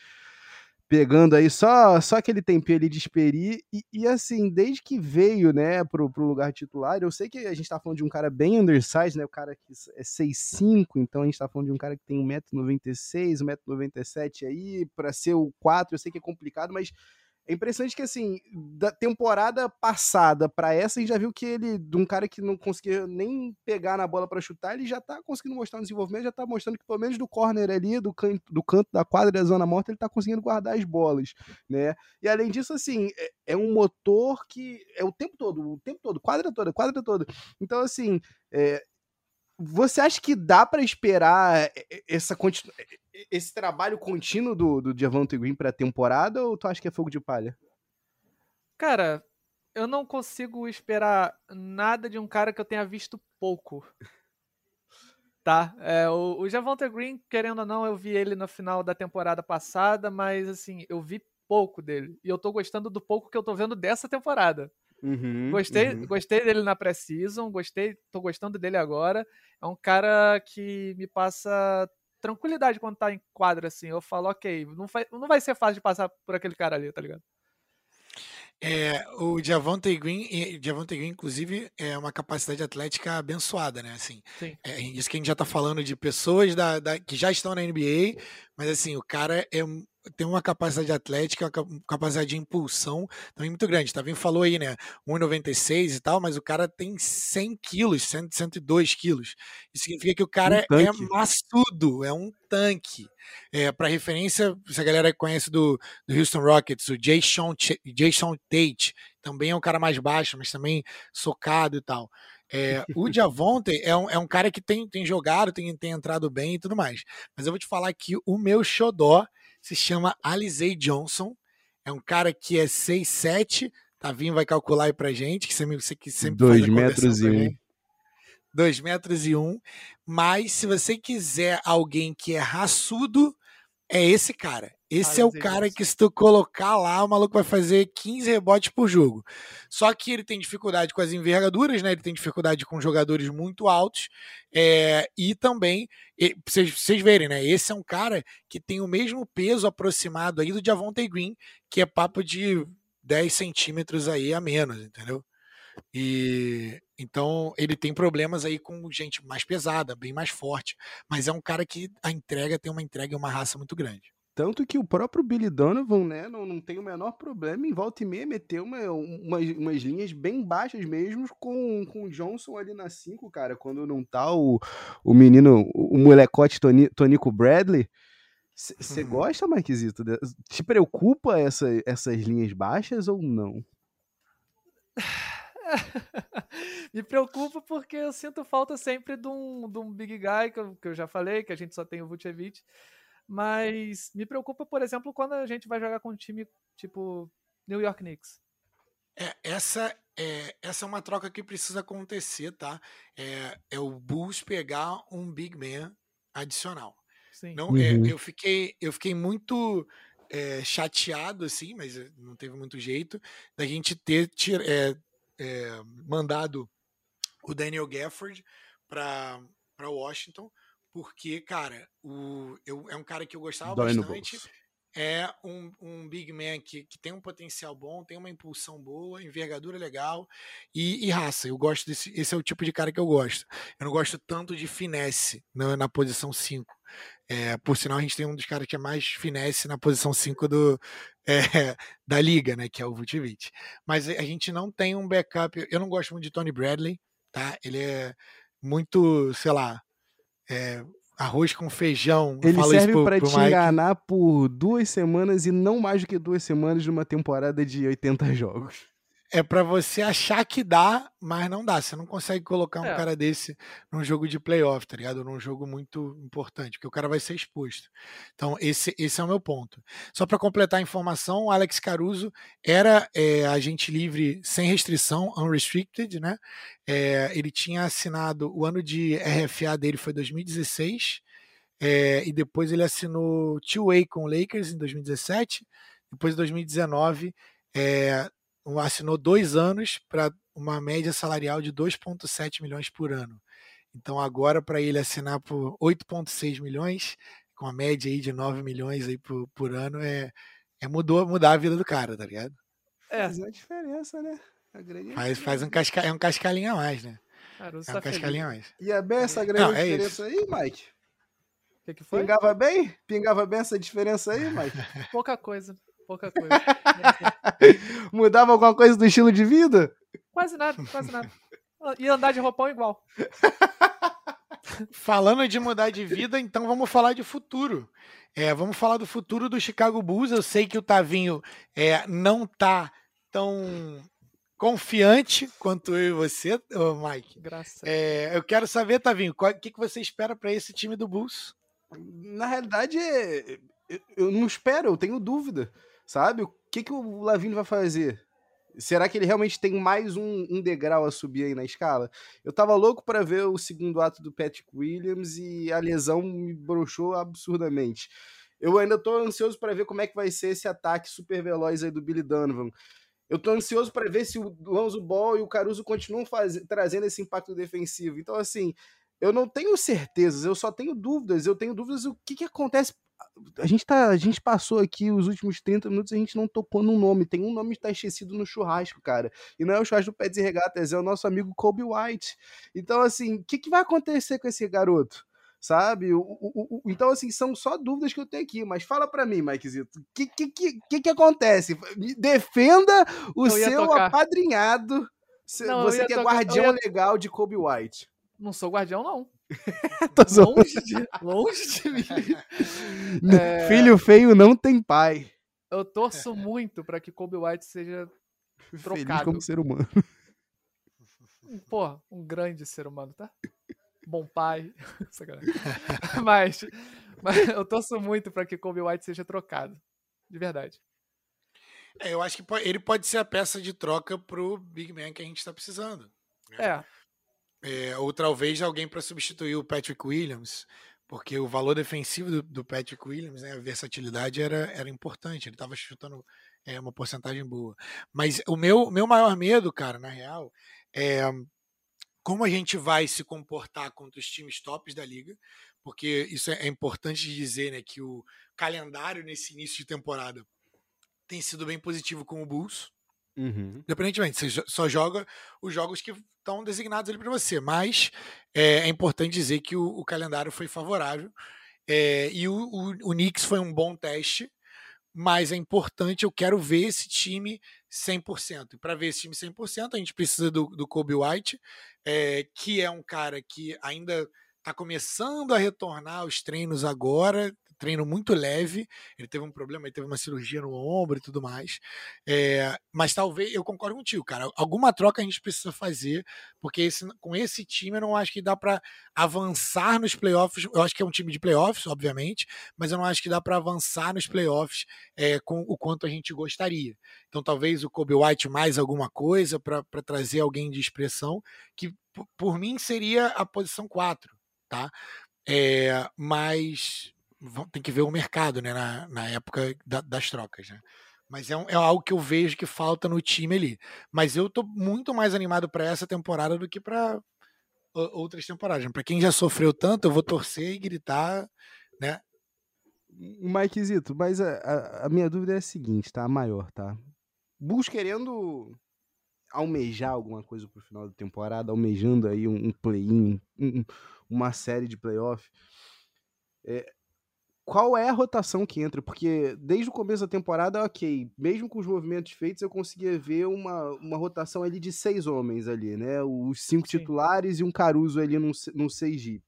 pegando aí só só aquele tempinho ali de experi e, e, assim, desde que veio, né, pro, pro lugar titular, eu sei que a gente tá falando de um cara bem undersized, né, o cara que é 6'5", então a gente tá falando de um cara que tem 1,96m, 1,97m aí, para ser o 4, eu sei que é complicado, mas é impressionante que, assim, da temporada passada para essa, a gente já viu que ele, de um cara que não conseguia nem pegar na bola para chutar, ele já tá conseguindo mostrar um desenvolvimento, já tá mostrando que, pelo menos do corner ali, do canto, do canto da quadra da zona morta, ele tá conseguindo guardar as bolas, né? E além disso, assim, é, é um motor que é o tempo todo, o tempo todo, quadra toda, quadra toda. Então, assim, é, você acha que dá para esperar essa continu esse trabalho contínuo do, do Javante Green pra temporada ou tu acha que é fogo de palha? Cara, eu não consigo esperar nada de um cara que eu tenha visto pouco. Tá, é, o, o Javante Green, querendo ou não, eu vi ele no final da temporada passada, mas assim, eu vi pouco dele. E eu tô gostando do pouco que eu tô vendo dessa temporada. Uhum, gostei, uhum. gostei dele na pré-season, gostei, tô gostando dele agora. É um cara que me passa tranquilidade quando tá em quadra, assim. Eu falo, ok, não vai, não vai ser fácil de passar por aquele cara ali, tá ligado? É, o Javonte Green, Javonte Green, inclusive, é uma capacidade atlética abençoada, né? Assim, é, isso que a gente já tá falando de pessoas da, da, que já estão na NBA, mas assim, o cara é tem uma capacidade atlética, uma capacidade de impulsão também muito grande. Tá vendo? Falou aí, né? 1,96 e tal, mas o cara tem 100 quilos, 100, 102 quilos. Isso significa que o cara um é maçudo, é um tanque. É, Para referência, se a galera conhece do, do Houston Rockets, o Jason, Jason Tate, também é um cara mais baixo, mas também socado e tal. É, o Diavonte é um, é um cara que tem, tem jogado, tem, tem entrado bem e tudo mais. Mas eu vou te falar que o meu xodó se chama Alizé Johnson. É um cara que é 6'7", Tavinho vai calcular aí pra gente, que você, que sempre 2 metros e um. 2 metros e um. Mas se você quiser alguém que é raçudo, é esse cara. Esse é o cara que se tu colocar lá, o maluco vai fazer 15 rebotes por jogo. Só que ele tem dificuldade com as envergaduras, né? Ele tem dificuldade com jogadores muito altos. É, e também, vocês verem, né? Esse é um cara que tem o mesmo peso aproximado aí do Javonte Green, que é papo de 10 centímetros aí a menos, entendeu? E então ele tem problemas aí com gente mais pesada, bem mais forte. Mas é um cara que a entrega tem uma entrega e uma raça muito grande. Tanto que o próprio Billy Donovan, né, não, não tem o menor problema em volta e meia meter uma, uma, umas linhas bem baixas mesmo com, com o Johnson ali na 5, cara, quando não tá o, o menino, o molecote Toni, Tonico Bradley. Você uhum. gosta, Marquisito? Te preocupa essa, essas linhas baixas ou não? Me preocupa porque eu sinto falta sempre de um, de um big guy, que eu, que eu já falei, que a gente só tem o Vucevic. Mas me preocupa, por exemplo, quando a gente vai jogar com um time tipo New York Knicks. É, essa é, essa é uma troca que precisa acontecer, tá? É, é o Bulls pegar um big man adicional. Sim. Não, é, uhum. é, eu fiquei eu fiquei muito é, chateado, assim, mas não teve muito jeito, da gente ter é, é, mandado o Daniel Gafford para Washington, porque, cara, o, eu, é um cara que eu gostava Dói bastante é um, um big man que, que tem um potencial bom, tem uma impulsão boa, envergadura legal e, e, raça. Eu gosto desse. Esse é o tipo de cara que eu gosto. Eu não gosto tanto de finesse na, na posição 5. É, por sinal, a gente tem um dos caras que é mais finesse na posição 5 do, é, da liga, né? Que é o Vucevic. Mas a gente não tem um backup. Eu não gosto muito de Tony Bradley, tá? Ele é muito, sei lá, é, arroz com feijão. Ele serve para te Mike. enganar por duas semanas e não mais do que duas semanas numa temporada de 80 jogos é para você achar que dá, mas não dá. Você não consegue colocar um é. cara desse num jogo de playoff, tá ligado? Num jogo muito importante, porque o cara vai ser exposto. Então, esse, esse é o meu ponto. Só para completar a informação, o Alex Caruso era é, agente livre sem restrição, unrestricted, né? É, ele tinha assinado, o ano de RFA dele foi 2016, é, e depois ele assinou two-way com o Lakers em 2017, depois em 2019. É, assinou dois anos para uma média salarial de 2,7 milhões por ano. Então agora para ele assinar por 8,6 milhões, com a média aí de 9 milhões aí por, por ano, é, é mudou, mudar a vida do cara, tá ligado? É. Faz a diferença, né? A faz, faz um, casca, é um cascalinho a mais, né? Cara, é um tá cascalinho a mais. E a bem essa grande Não, é diferença isso. aí, Mike? O que, que foi? Pingava bem? Pingava bem essa diferença aí, Mike? Pouca coisa pouca coisa. Mudava alguma coisa do estilo de vida? Quase nada, quase nada. E andar de roupão igual. Falando de mudar de vida, então vamos falar de futuro. É, vamos falar do futuro do Chicago Bulls. Eu sei que o Tavinho é, não tá tão confiante quanto eu e você, Mike. Graças. É, eu quero saber, Tavinho, o que, que você espera para esse time do Bulls? Na realidade, eu não espero, eu tenho dúvida sabe? O que, que o Lavigne vai fazer? Será que ele realmente tem mais um, um, degrau a subir aí na escala? Eu tava louco para ver o segundo ato do Patrick Williams e a lesão me broxou absurdamente. Eu ainda tô ansioso para ver como é que vai ser esse ataque super veloz aí do Billy Donovan. Eu tô ansioso para ver se o Lonzo Ball e o Caruso continuam faz... trazendo esse impacto defensivo. Então, assim, eu não tenho certezas, eu só tenho dúvidas. Eu tenho dúvidas o que, que acontece a gente tá, a gente passou aqui os últimos 30 minutos, a gente não tocou num nome. Tem um nome que tá esquecido no churrasco, cara. E não é o churrasco do Pé de Regatas, é o nosso amigo Kobe White. Então, assim, o que, que vai acontecer com esse garoto? Sabe? O, o, o, então, assim, são só dúvidas que eu tenho aqui. Mas fala para mim, Mikezito, o que, que, que, que, acontece? Defenda o seu tocar. apadrinhado. Não, você que é tocar, guardião ia... legal de Kobe White. Não sou guardião, não. longe, de, longe de mim. É... Filho feio não tem pai. Eu torço muito para que Kobe White seja trocado. Feliz como ser humano. Pô, um grande ser humano, tá? Bom pai. mas, mas eu torço muito para que Kobe White seja trocado. De verdade. É, eu acho que ele pode ser a peça de troca pro Big Man que a gente está precisando. Né? É. É, ou talvez alguém para substituir o Patrick Williams, porque o valor defensivo do, do Patrick Williams, né, a versatilidade era, era importante, ele estava chutando é, uma porcentagem boa. Mas o meu, meu maior medo, cara, na real, é como a gente vai se comportar contra os times tops da liga, porque isso é, é importante dizer né, que o calendário nesse início de temporada tem sido bem positivo com o Bulls. Uhum. Independentemente, você só joga os jogos que estão designados ali para você. Mas é, é, importante dizer que o, o calendário foi favorável é, e o, o, o Knicks foi um bom teste. Mas é importante, eu quero ver esse time 100%. E para ver esse time 100%, a gente precisa do, do Kobe White, é, que é um cara que ainda está começando a retornar aos treinos agora, treino muito leve. Ele teve um problema, ele teve uma cirurgia no ombro e tudo mais. É, mas talvez, eu concordo contigo, cara. Alguma troca a gente precisa fazer, porque esse, com esse time eu não acho que dá para avançar nos playoffs. Eu acho que é um time de playoffs, obviamente, mas eu não acho que dá para avançar nos playoffs é, com o quanto a gente gostaria. Então talvez o Kobe White mais alguma coisa para trazer alguém de expressão, que por mim seria a posição 4, tá? É, mas tem que ver o mercado, né? Na, na época da, das trocas, né? Mas é, um, é, algo que eu vejo que falta no time ali. Mas eu tô muito mais animado para essa temporada do que para outras temporadas. Para quem já sofreu tanto, eu vou torcer e gritar, né? Mike Zito, mas a, a, a, minha dúvida é a seguinte, tá? A maior, tá? Bulls querendo almejar alguma coisa pro final da temporada, almejando aí um, um play-in, um, uma série de playoff. É, qual é a rotação que entra? Porque desde o começo da temporada, ok, mesmo com os movimentos feitos, eu conseguia ver uma, uma rotação ali de seis homens ali, né? Os cinco Sim. titulares e um Caruso ali num, num seis jeep.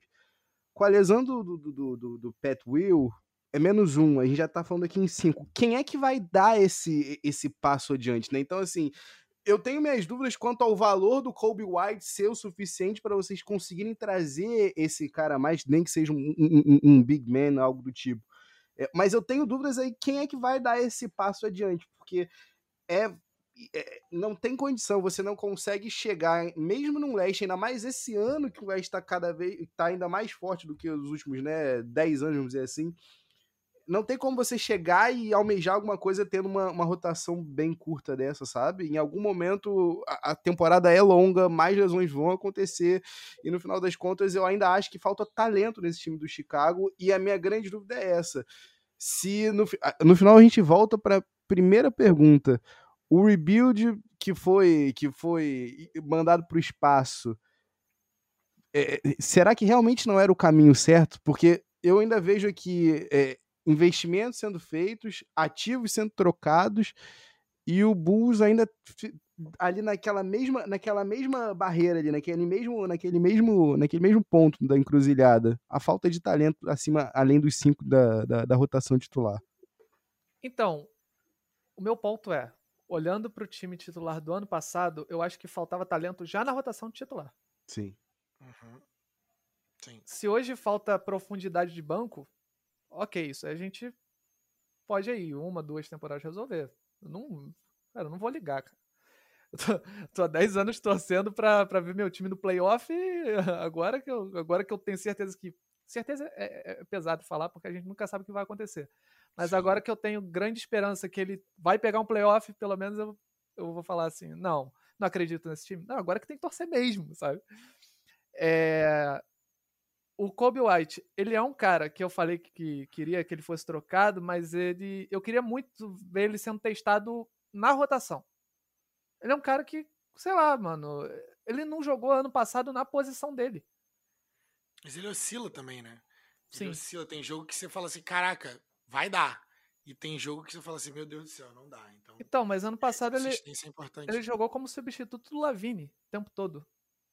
Com a lesão do, do, do, do, do Pat Will, é menos um, a gente já tá falando aqui em cinco. Quem é que vai dar esse, esse passo adiante, né? Então, assim, eu tenho minhas dúvidas quanto ao valor do Kobe White ser o suficiente para vocês conseguirem trazer esse cara mais, nem que seja um, um, um big man, algo do tipo. É, mas eu tenho dúvidas aí quem é que vai dar esse passo adiante, porque é, é, não tem condição, você não consegue chegar, mesmo num leste, ainda mais esse ano que o leste está cada vez está ainda mais forte do que os últimos né, 10 anos, vamos dizer assim não tem como você chegar e almejar alguma coisa tendo uma, uma rotação bem curta dessa, sabe? Em algum momento a, a, temporada é longa, mais lesões vão acontecer, e no final das contas eu ainda acho que falta talento nesse time do Chicago, e a minha grande dúvida é essa. Se no, no final a gente volta para a primeira pergunta, o rebuild que foi, que foi mandado para o espaço. É, será que realmente não era o caminho certo? Porque eu ainda vejo aqui é, investimentos sendo feitos, ativos sendo trocados e o Bulls ainda ali naquela mesma naquela mesma barreira ali, naquele mesmo naquele mesmo naquele mesmo ponto da encruzilhada, a falta de talento acima além dos cinco da, da, da rotação titular. Então, o meu ponto é, olhando para o time titular do ano passado, eu acho que faltava talento já na rotação titular. Sim. Uhum. Sim. Se hoje falta profundidade de banco, ok, isso a gente pode aí, uma, duas temporadas resolver. Eu não, cara, eu não vou ligar, cara. Eu tô, tô há 10 anos torcendo pra, pra ver meu time no playoff e agora que eu, agora que eu tenho certeza que. Certeza é, é, é pesado falar porque a gente nunca sabe o que vai acontecer. Mas Sim. agora que eu tenho grande esperança que ele vai pegar um playoff, pelo menos eu, eu vou falar assim: não, não acredito nesse time. Não, agora que tem que torcer mesmo, sabe? É, o Kobe White, ele é um cara que eu falei que queria que ele fosse trocado, mas ele, eu queria muito ver ele sendo testado na rotação. Ele é um cara que, sei lá, mano, ele não jogou ano passado na posição dele. Mas ele oscila também, né? Ele Sim. oscila. Tem jogo que você fala assim, caraca, vai dar. E tem jogo que você fala assim, meu Deus do céu, não dá. Então, então mas ano passado ele, é ele jogou como substituto do Lavine o tempo todo.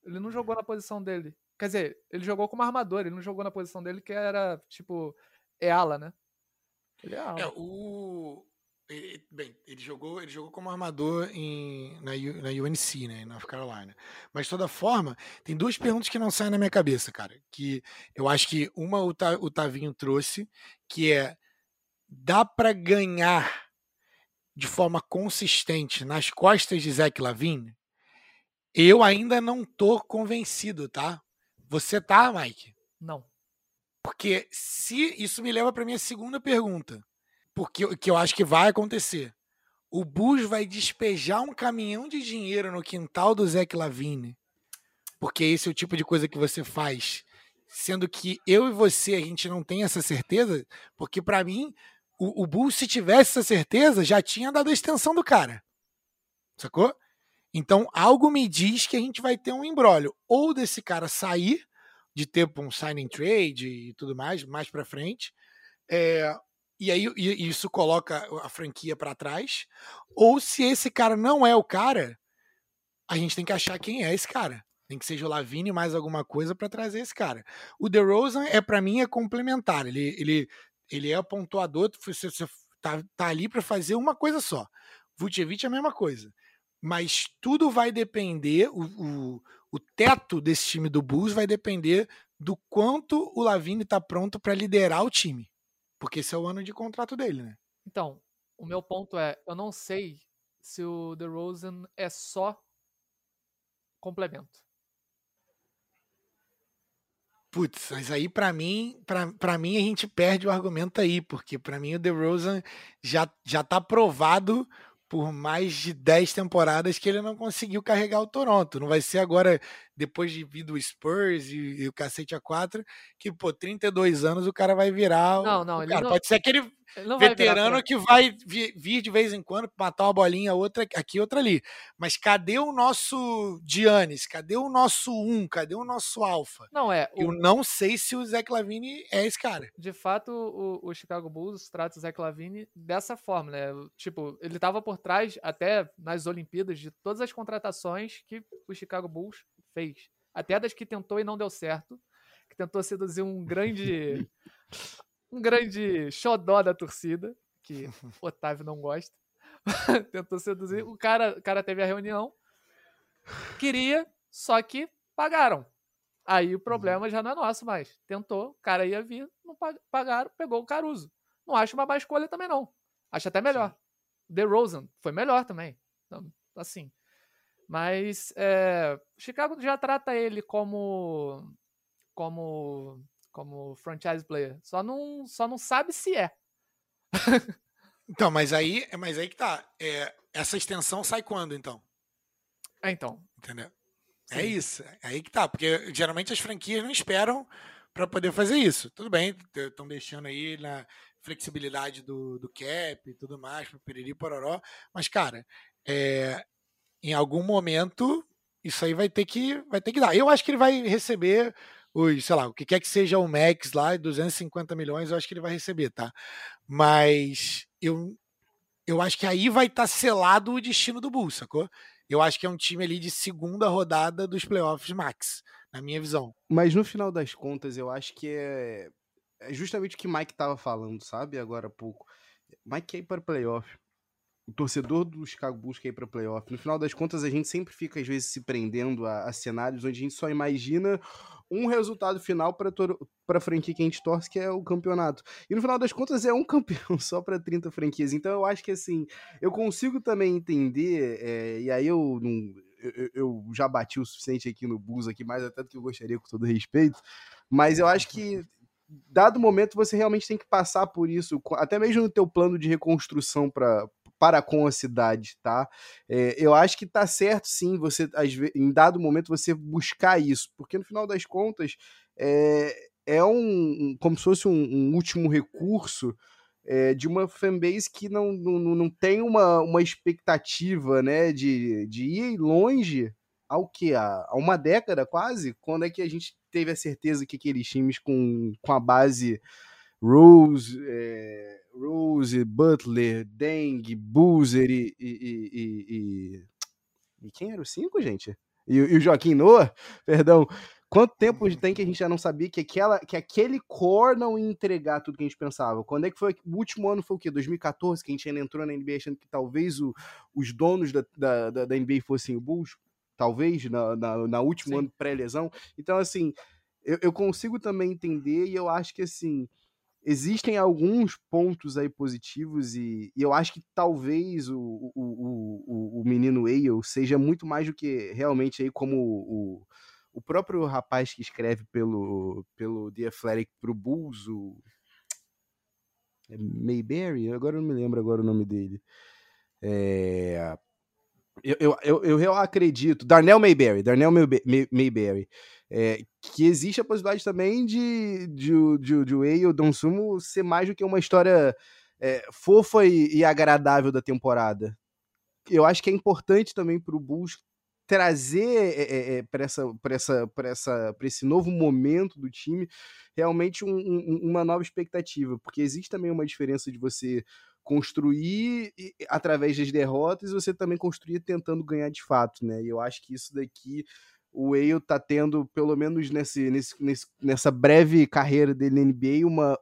Ele não jogou uhum. na posição dele. Quer dizer, ele jogou como armador, ele não jogou na posição dele que era, tipo, é ala, né? Ele é ala. É, o. Ele, bem, ele jogou, ele jogou como armador em, na, na UNC, né, North Carolina. Mas de toda forma, tem duas perguntas que não saem na minha cabeça, cara. Que eu acho que uma o, Ta, o Tavinho trouxe, que é dá para ganhar de forma consistente nas costas de Zach Lavine? Eu ainda não tô convencido, tá? Você tá, Mike? Não. Porque se isso me leva para minha segunda pergunta, porque que eu acho que vai acontecer. O Bush vai despejar um caminhão de dinheiro no quintal do Zeke Lavine, porque esse é o tipo de coisa que você faz, sendo que eu e você a gente não tem essa certeza, porque para mim o, o Bulls, se tivesse essa certeza, já tinha dado a extensão do cara. Sacou? Então, algo me diz que a gente vai ter um embrólio. Ou desse cara sair, de ter um signing trade e tudo mais, mais para frente. É, e aí e isso coloca a franquia para trás. Ou se esse cara não é o cara, a gente tem que achar quem é esse cara. Tem que ser o Lavine mais alguma coisa para trazer esse cara. O DeRozan é para mim é complementar. Ele, ele, ele é pontuador, você, você tá, tá ali para fazer uma coisa só. Vucevic é a mesma coisa mas tudo vai depender, o, o, o teto desse time do Bulls vai depender do quanto o Lavine está pronto para liderar o time. Porque esse é o ano de contrato dele, né? Então, o meu ponto é, eu não sei se o DeRozan é só complemento. Putz, mas aí para mim, para mim a gente perde o argumento aí, porque para mim o DeRozan já já tá provado por mais de 10 temporadas que ele não conseguiu carregar o Toronto. Não vai ser agora, depois de vir do Spurs e, e o cacete a 4, que, pô, 32 anos o cara vai virar. Não, não, ele cara. Não, Pode ser aquele veterano vai que vai vir de vez em quando matar uma bolinha, outra aqui, outra ali. Mas cadê o nosso Giannis? Cadê o nosso um? Cadê o nosso alfa? Não é. O... Eu não sei se o Zé Clavini é esse cara. De fato, o, o Chicago Bulls trata o Zé Clavini dessa forma, né? Tipo, ele estava por trás até nas Olimpíadas de todas as contratações que o Chicago Bulls fez. Até das que tentou e não deu certo, que tentou seduzir um grande um grande xodó da torcida, que Otávio não gosta. Tentou seduzir. O cara, o cara teve a reunião, queria, só que pagaram. Aí o problema já não é nosso mais. Tentou, o cara ia vir, não pagaram, pegou o Caruso. Não acho uma má escolha também, não. Acho até melhor. The Rosen foi melhor também. Então, assim. Mas é, Chicago já trata ele como como como franchise player. Só não, só não sabe se é. então, mas aí, mas aí que tá. É, essa extensão sai quando, então? É, então. Entendeu? É Sim. É isso. É aí que tá. Porque geralmente as franquias não esperam para poder fazer isso. Tudo bem, estão deixando aí na flexibilidade do, do cap e tudo mais, para periri pororó. Mas, cara, é, em algum momento isso aí vai ter que vai ter que dar. Eu acho que ele vai receber os, sei lá, o que quer que seja o Max lá, 250 milhões, eu acho que ele vai receber, tá? Mas eu, eu acho que aí vai estar tá selado o destino do Bulls, sacou? Eu acho que é um time ali de segunda rodada dos playoffs max, na minha visão. Mas no final das contas, eu acho que é, é justamente o que Mike tava falando, sabe? Agora há pouco. Mike quer ir para playoff o torcedor do Chicago Bulls ir para playoff. No final das contas, a gente sempre fica, às vezes, se prendendo a, a cenários onde a gente só imagina um resultado final para a franquia que a gente torce, que é o campeonato. E no final das contas, é um campeão só para 30 franquias. Então, eu acho que, assim, eu consigo também entender, é, e aí eu não. Eu, já bati o suficiente aqui no Bulls aqui, mais até do que eu gostaria, com todo respeito. Mas eu acho que dado momento você realmente tem que passar por isso, até mesmo no teu plano de reconstrução para para com a cidade, tá? É, eu acho que tá certo, sim, você, em dado momento, você buscar isso, porque no final das contas é, é um, como se fosse um, um último recurso é, de uma fanbase que não, não, não tem uma, uma expectativa, né, de, de ir longe ao que? Há uma década quase? Quando é que a gente teve a certeza que aqueles times com, com a base Rose, é, Rose, Butler, Deng, Boozer e, e, e, e, quem era o cinco, gente? E, o Joaquim Noah, perdão. Quanto tempo tem que a gente já não sabia que, aquela, que aquele core não ia entregar tudo que a gente pensava? Quando é que foi? O último ano foi o quê? 2014, que a gente ainda entrou na NBA achando que talvez o, os donos da, da, da, NBA fossem o Bulls? Talvez, na, na, na último Sim. ano pré-lesão. Então, assim, eu, eu consigo também entender e eu acho que, assim, existem alguns pontos aí positivos e, e eu acho que talvez o, o, o, o, menino Whale seja muito mais do que realmente aí como o, o próprio rapaz que escreve pelo, pelo The Athletic pro Bulls, o é Mayberry, agora eu não me lembro agora o nome dele. É, eu, eu, eu, eu acredito, Darnell Mayberry, Darnell Mayberry é, que existe a possibilidade também de, de, de, de Whey e o Don Sumo ser mais do que uma história é, fofa e, e, agradável da temporada. Eu acho que é importante também para o Bulls trazer é, é, para essa, essa, essa, esse novo momento do time realmente um, um, uma nova expectativa, porque existe também uma diferença de você construir através das derrotas e você também construir tentando ganhar de fato, né? E eu acho que isso daqui o Whale tá tendo, pelo menos nesse, nesse, nesse, nessa breve carreira dele na NBA, uma,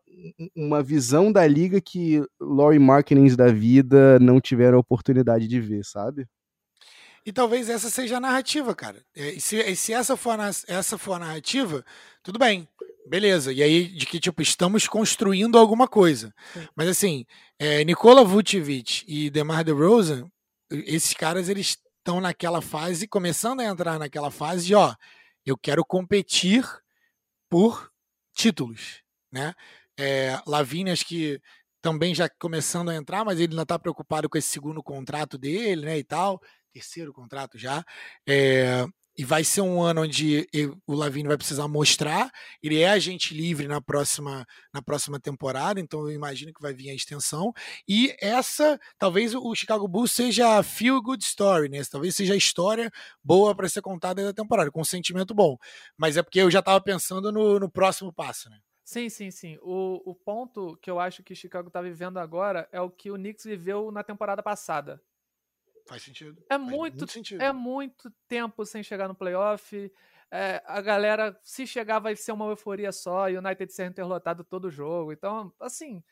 uma visão da liga que Laurie Markings da vida não tiveram a oportunidade de ver, sabe? E talvez essa seja a narrativa, cara. É, e se, e se essa, for a, essa for a narrativa, tudo bem, beleza. E aí, de que, tipo, estamos construindo alguma coisa. Sim. Mas assim, é, Nikola Vucevic e DeMar DeRozan, esses caras, eles estão naquela fase, começando a entrar naquela fase de, ó, eu quero competir por títulos, né? É, acho que também já começando a entrar, mas ele ainda está preocupado com esse segundo contrato dele, né, e tal, terceiro contrato já. É, e vai ser um ano onde o Lavigne vai precisar mostrar. Ele é agente livre na próxima, na próxima temporada, então eu imagino que vai vir a extensão. E essa, talvez o Chicago Bulls seja a feel good story, né? Talvez seja a história boa para ser contada da temporada, com um sentimento bom. Mas é porque eu já estava pensando no, no próximo passo, né? Sim, sim, sim. O, o ponto que eu acho que Chicago está vivendo agora é o que o Knicks viveu na temporada passada. Faz sentido. É muito, muito sentido. é muito tempo sem chegar no playoff. É, a galera, se chegar, vai ser uma euforia só. E o United ser interlotado todo jogo. Então, assim,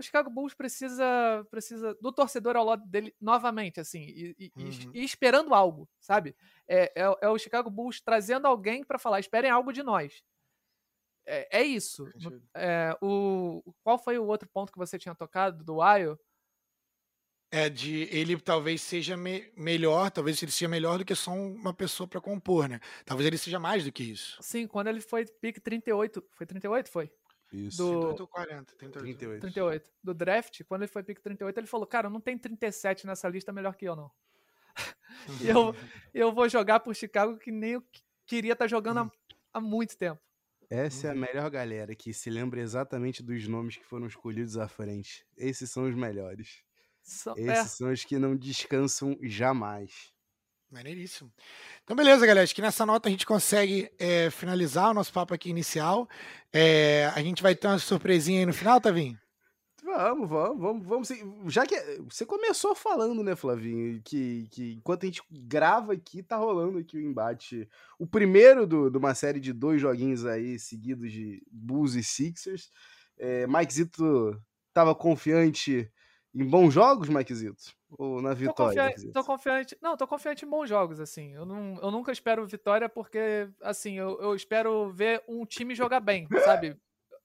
o Chicago Bulls precisa precisa do torcedor ao lado dele novamente, assim, e, e, uhum. e esperando algo, sabe? É, é, é, o Chicago Bulls trazendo alguém para falar, esperem algo de nós. É, é isso. É, o, qual foi o outro ponto que você tinha tocado do Wild? É de ele talvez seja me, melhor, talvez ele seja melhor do que só uma pessoa para compor, né? Talvez ele seja mais do que isso. Sim, quando ele foi pick 38, foi 38 foi? Isso. Do... 38 ou 40, 38. 38. 38. Do draft, quando ele foi pick 38, ele falou: "Cara, não tem 37 nessa lista melhor que eu não". e eu eu vou jogar por Chicago que nem eu queria estar tá jogando há, há muito tempo. Essa é a melhor galera que se lembra exatamente dos nomes que foram escolhidos à frente. Esses são os melhores. So, é. Esses é. são os que não descansam jamais. Maneiríssimo. Então, beleza, galera. Acho que nessa nota a gente consegue é, finalizar o nosso papo aqui inicial. É, a gente vai ter uma surpresinha aí no final, Tavinho? Vamos, vamos, vamos, vamos. Já que você começou falando, né, Flavinho, que, que enquanto a gente grava aqui, tá rolando aqui o embate. O primeiro do, de uma série de dois joguinhos aí seguidos de Bulls e Sixers. É, Mike Zito tava confiante em bons jogos, Maquizito? Ou na vitória? Tô confiante, tô confiante, Não, tô confiante em bons jogos, assim. Eu, não, eu nunca espero vitória porque, assim, eu, eu espero ver um time jogar bem, sabe?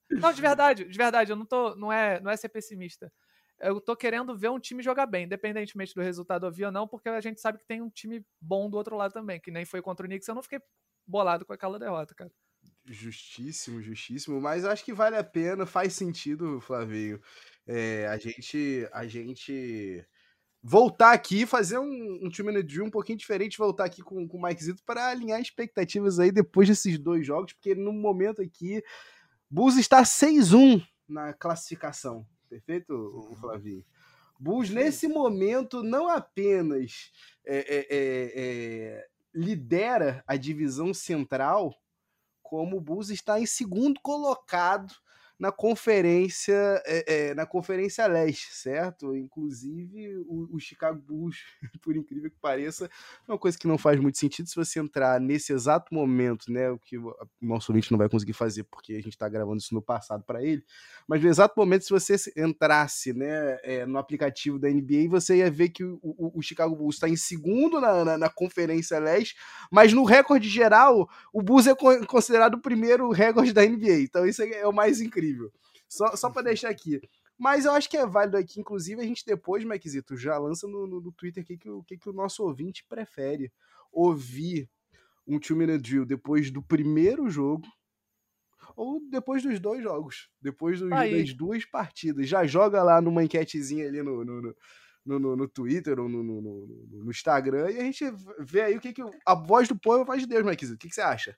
Não, de verdade, de verdade, eu não tô. Não é, não é ser pessimista. Eu tô querendo ver um time jogar bem, independentemente do resultado ouvir ou não, porque a gente sabe que tem um time bom do outro lado também, que nem foi contra o Knicks. Eu não fiquei bolado com aquela derrota, cara. Justíssimo, justíssimo. Mas acho que vale a pena, faz sentido, Flavinho é, a gente a gente voltar aqui, fazer um, um time Dream um pouquinho diferente, voltar aqui com, com o Mike Zito para alinhar expectativas aí depois desses dois jogos, porque no momento aqui, Bulls está 6-1 na classificação, perfeito, o. Flavinho? Bulls, nesse momento, não apenas é, é, é, é, lidera a divisão central, como o Bulls está em segundo colocado na conferência é, é, na conferência leste, certo? Inclusive o, o, Chicago Bulls, por incrível que pareça, é uma coisa que não faz muito sentido se você entrar nesse exato momento, né? O que o nosso ouvinte não vai conseguir fazer porque a gente está gravando isso no passado para ele, mas no exato momento se você entrasse, né, é, no aplicativo da NBA, você ia ver que o, o, o Chicago Bulls está em segundo na, na, na, conferência leste, mas no recorde geral o Bulls é considerado o primeiro recorde da NBA. Então isso é o mais incrível incrível. Só, só para deixar aqui. Mas eu acho que é válido aqui, inclusive, a gente depois, Maquisito, já lança no, no, no Twitter o que, que, o que, que o nosso ouvinte prefere. Ouvir um Two Minute Drill depois do primeiro jogo ou depois dos dois jogos, depois dos, das duas partidas. Já joga lá numa enquetezinha ali no, no, no, no, no Twitter ou no, no, no, no, Instagram e a gente vê aí o que, que a voz do povo faz de Deus, Maquisito. O que, que você acha?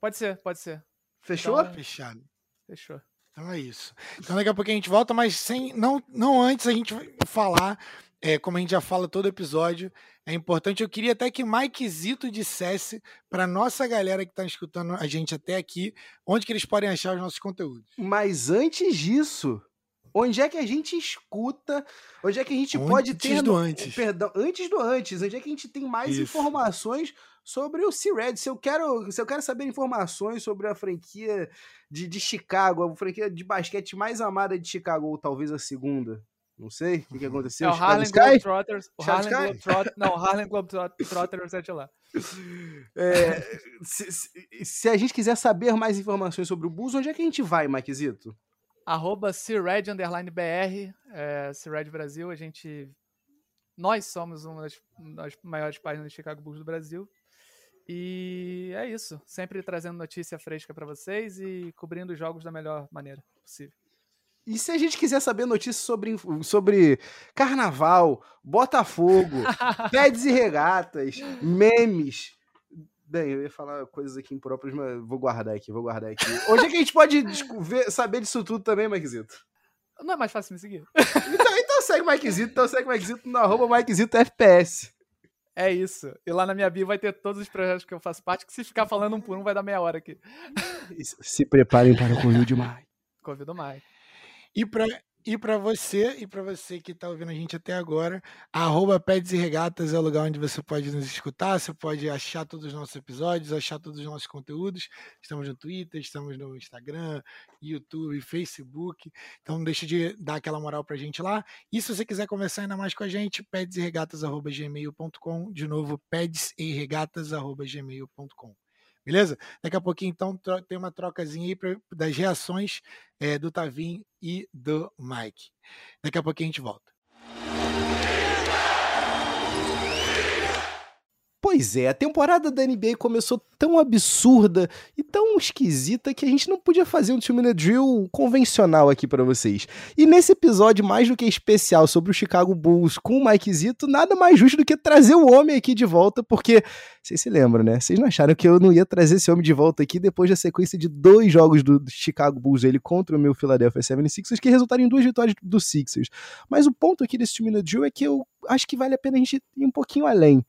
Pode ser, pode ser. Fechou? Então, fechado. Fechou. Então é isso. Então daqui a pouco a gente volta, mas sem não, não antes a gente falar, é, como a gente já fala todo episódio, é importante. Eu queria até que Mike Zito dissesse para nossa galera que está escutando a gente até aqui, onde que eles podem achar os nossos conteúdos. Mas antes disso, onde é que a gente escuta, onde é que a gente antes pode ter. Antes do antes. Perdão, antes do antes, onde é que a gente tem mais Isso. informações sobre o C-Red. Se eu quero, se eu quero saber informações sobre a franquia de, de Chicago, a franquia de basquete mais amada de Chicago, ou talvez a segunda. Não sei o que, que aconteceu. É o Harlem Globetrotters. O Harlem Globetrotters. Não, Harlem Globetrotters é de lá. É, se, se, se, a gente quiser saber mais informações sobre o Bulls, onde é que a gente vai, Maquizito? Arroba CRED underline BR, é, Brasil. A gente. Nós somos uma das, das maiores páginas de Chicago Bulls do Brasil. E é isso. Sempre trazendo notícia fresca para vocês e cobrindo os jogos da melhor maneira possível. E se a gente quiser saber notícias sobre, sobre carnaval, Botafogo, peds e regatas, memes. Bem, eu ia falar coisas aqui impróprias, mas vou guardar aqui, vou guardar aqui. Onde é que a gente pode ver, saber disso tudo também, Maquizito? Não é mais fácil me seguir. Então, então segue o Maquizito, então segue o no arroba Maquizito FPS. É isso. E lá na minha bio vai ter todos os projetos que eu faço parte, que se ficar falando um por um vai dar meia hora aqui. Se preparem para o Covid mais. Convido mais. E para e para você, e para você que está ouvindo a gente até agora, arroba e Regatas é o lugar onde você pode nos escutar, você pode achar todos os nossos episódios, achar todos os nossos conteúdos. Estamos no Twitter, estamos no Instagram, YouTube, Facebook. Então não deixe de dar aquela moral para a gente lá. E se você quiser conversar ainda mais com a gente, pedseregatas.gmail.com. De novo, pedseregatas.gmail.com. Beleza? Daqui a pouquinho, então, tem uma trocazinha aí pra, das reações é, do Tavim e do Mike. Daqui a pouquinho a gente volta. Pois é, a temporada da NBA começou tão absurda e tão esquisita que a gente não podia fazer um Two Minute Drill convencional aqui para vocês. E nesse episódio mais do que especial sobre o Chicago Bulls com o Mike Zito, nada mais justo do que trazer o homem aqui de volta, porque vocês se lembram, né? Vocês não acharam que eu não ia trazer esse homem de volta aqui depois da sequência de dois jogos do Chicago Bulls ele contra o meu Philadelphia 76ers que resultaram em duas vitórias do Sixers. Mas o ponto aqui desse Two Minute Drill é que eu acho que vale a pena a gente ir um pouquinho além.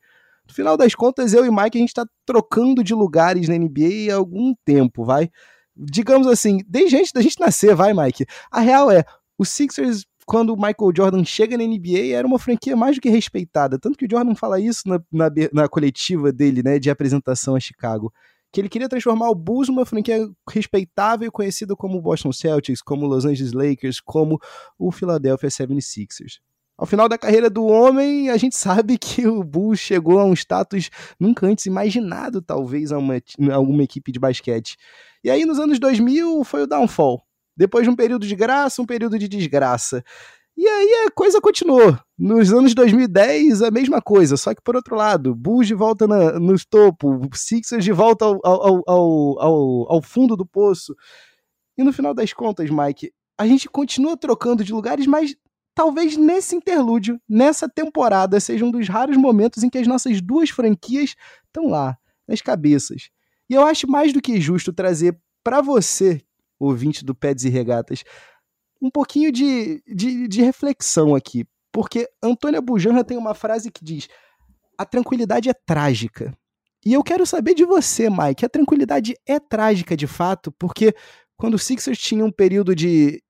No final das contas, eu e Mike, a gente tá trocando de lugares na NBA há algum tempo, vai? Digamos assim, desde antes da gente nascer, vai, Mike? A real é, o Sixers quando o Michael Jordan chega na NBA, era uma franquia mais do que respeitada. Tanto que o Jordan fala isso na, na, na, coletiva dele, né, de apresentação a Chicago. Que ele queria transformar o Bulls numa franquia respeitável e conhecida como o Boston Celtics, como o Los Angeles Lakers, como o Philadelphia 76ers. Ao final da carreira do homem, a gente sabe que o Bulls chegou a um status nunca antes imaginado, talvez, a, uma, a alguma equipe de basquete. E aí, nos anos 2000, foi o downfall. Depois de um período de graça, um período de desgraça. E aí a coisa continuou. Nos anos 2010, a mesma coisa, só que por outro lado, Bulls de volta na, no topo, Sixers de volta ao, ao, ao, ao, ao fundo do poço. E no final das contas, Mike, a gente continua trocando de lugares, mas talvez nesse interlúdio, nessa temporada, seja um dos raros momentos em que as nossas duas franquias estão lá, nas cabeças. E eu acho mais do que justo trazer para você, ouvinte do Peds e Regatas, um pouquinho de, de, de reflexão aqui. Porque Antônia Bujanra tem uma frase que diz: a tranquilidade é trágica. E eu quero saber de você, Mike, a tranquilidade é trágica de fato, porque quando o Sixers tinha um período de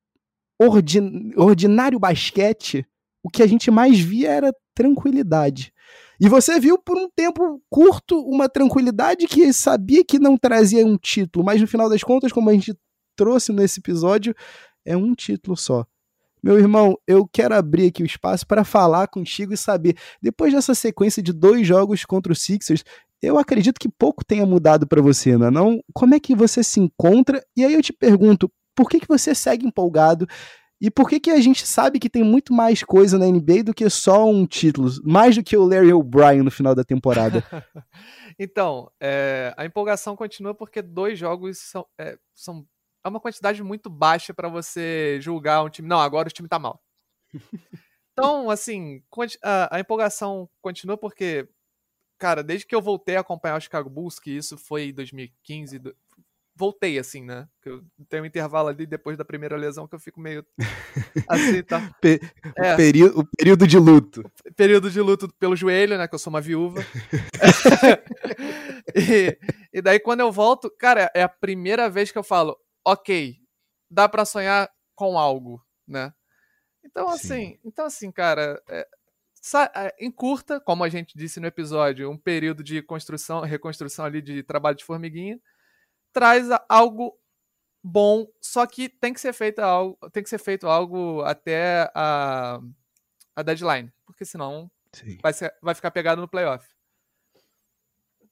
ordin, ordinário basquete, o que a gente mais via era tranquilidade. E você viu por um tempo curto uma tranquilidade que sabia que não trazia um título, mas no final das contas, como a gente trouxe nesse episódio, é um título só. Meu irmão, eu quero abrir aqui o espaço para falar contigo e saber, depois dessa sequência de dois jogos contra o Sixers, eu acredito que pouco tenha mudado para você, não, é não? Como é que você se encontra? E aí eu te pergunto, por que, que você segue empolgado? E por que, que a gente sabe que tem muito mais coisa na NBA do que só um título? Mais do que o Larry O'Brien no final da temporada. então, é, a empolgação continua porque dois jogos são, é, são é uma quantidade muito baixa para você julgar um time. Não, agora o time tá mal. Então, assim, a, a, empolgação continua porque, cara, desde que eu voltei a acompanhar o Chicago Bulls, que isso foi em 2015, voltei, assim, né? Eu tenho um intervalo ali depois da primeira lesão que eu fico meio assim, tá? Pe é. o, período, o período de luto. Período de luto pelo joelho, né? Que eu sou uma viúva. e, e daí quando eu volto, cara, é a primeira vez que eu falo, ok, dá para sonhar com algo, né? Então, assim, Sim. então assim, cara, é, é, encurta, como a gente disse no episódio, um período de construção, reconstrução ali de trabalho de formiguinha traz algo bom, só que tem que ser feito algo, tem que ser feito algo até a, a deadline, porque senão vai, ser, vai ficar pegado no playoff.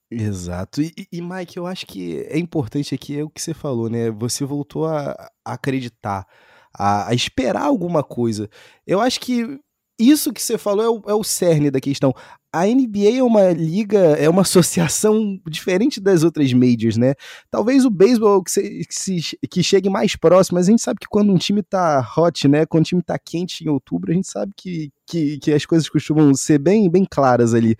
Exato. E, e, Mike, eu acho que é importante aqui é o que você falou, né? Você voltou a, a acreditar, a, a, esperar alguma coisa. Eu acho que isso que você falou é o, é o cerne da questão. A NBA é uma liga, é uma associação diferente das outras majors, né? Talvez o beisebol que, se, que, chegue mais próximo, mas a gente sabe que quando um time tá hot, né? Quando um time tá quente em outubro, a gente sabe que, que, que as coisas costumam ser bem, bem claras ali.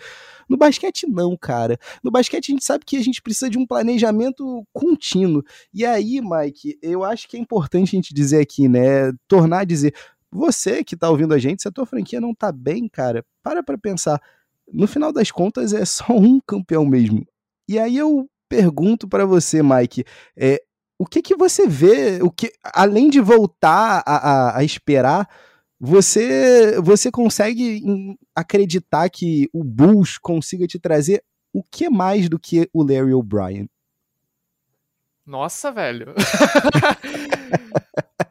No basquete, não, cara. No basquete, a gente sabe que a gente precisa de um planejamento contínuo. E aí, Mike, eu acho que é importante a gente dizer aqui, né? Tornar a dizer. Você que tá ouvindo a gente, se a tua franquia não tá bem, cara, para pra pensar no final das contas é só um campeão mesmo. E aí eu pergunto para você, Mike, é, o que que você vê, o que além de voltar a, a, a esperar, você você consegue acreditar que o Bulls consiga te trazer o que mais do que o Larry O'Brien? Nossa, velho.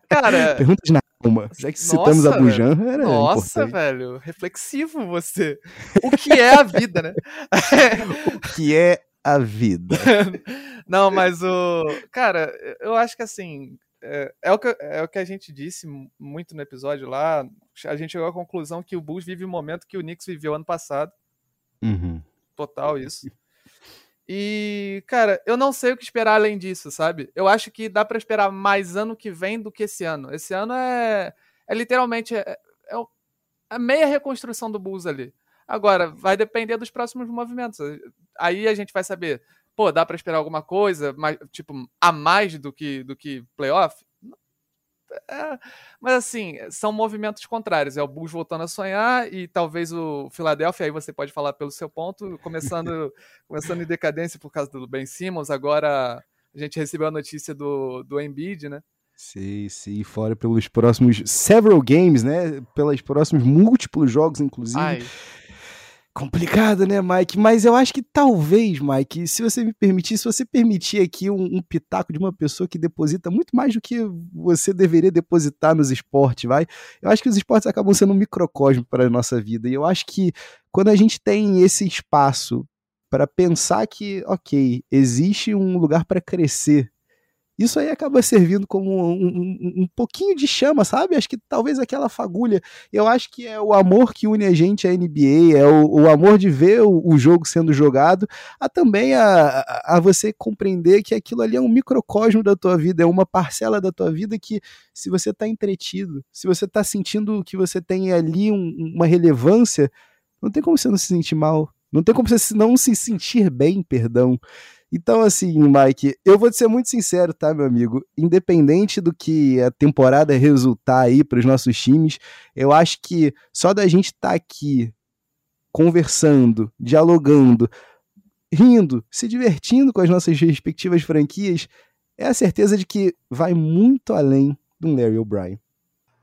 Cara. Perguntas na alma. Já que citamos a Bujan, era Nossa, importante. velho. Reflexivo você. O que é a vida, né? o que é a vida? Não, mas o. Cara, eu acho que assim. É, é, o que, é o que a gente disse muito no episódio lá. A gente chegou à conclusão que o Bulls vive o momento que o Knicks viveu ano passado. Uhum. Total isso. E, cara, eu não sei o que esperar além disso, sabe? Eu acho que dá para esperar mais ano que vem do que esse ano. Esse ano é, é literalmente é, é a meia reconstrução do Bulls ali. Agora, vai depender dos próximos movimentos. Aí a gente vai saber, pô, dá para esperar alguma coisa, mais, tipo, a mais do que, do que playoff? É, mas assim, são movimentos contrários. É o Bulls voltando a sonhar e talvez o Philadelphia, aí você pode falar pelo seu ponto, começando, começando em decadência por causa do Ben Simmons. Agora a gente recebeu a notícia do, do Embiid, né? Sim, sim, fora pelos próximos several games, né? Pelos próximos múltiplos jogos, inclusive. Ai. Complicado, né, Mike? Mas eu acho que talvez, Mike, se você me permitir, se você permitir aqui um, um, pitaco de uma pessoa que deposita muito mais do que você deveria depositar nos esportes, vai? Eu acho que os esportes acabam sendo um microcosmo para a nossa vida. E eu acho que quando a gente tem esse espaço para pensar que, ok, existe um lugar para crescer isso aí acaba servindo como um, um, um, pouquinho de chama, sabe? Acho que talvez aquela fagulha. Eu acho que é o amor que une a gente à NBA, é o, o amor de ver o, o, jogo sendo jogado, a também a, a você compreender que aquilo ali é um microcosmo da tua vida, é uma parcela da tua vida que, se você está entretido, se você está sentindo que você tem ali uma relevância, não tem como você não se sentir mal. Não tem como você não se sentir bem, perdão. Então, assim, Mike, eu vou te ser muito sincero, tá, meu amigo? Independente do que a temporada resultar aí para os nossos times, eu acho que só da gente estar tá aqui conversando, dialogando, rindo, se divertindo com as nossas respectivas franquias, é a certeza de que vai muito além do Larry O'Brien.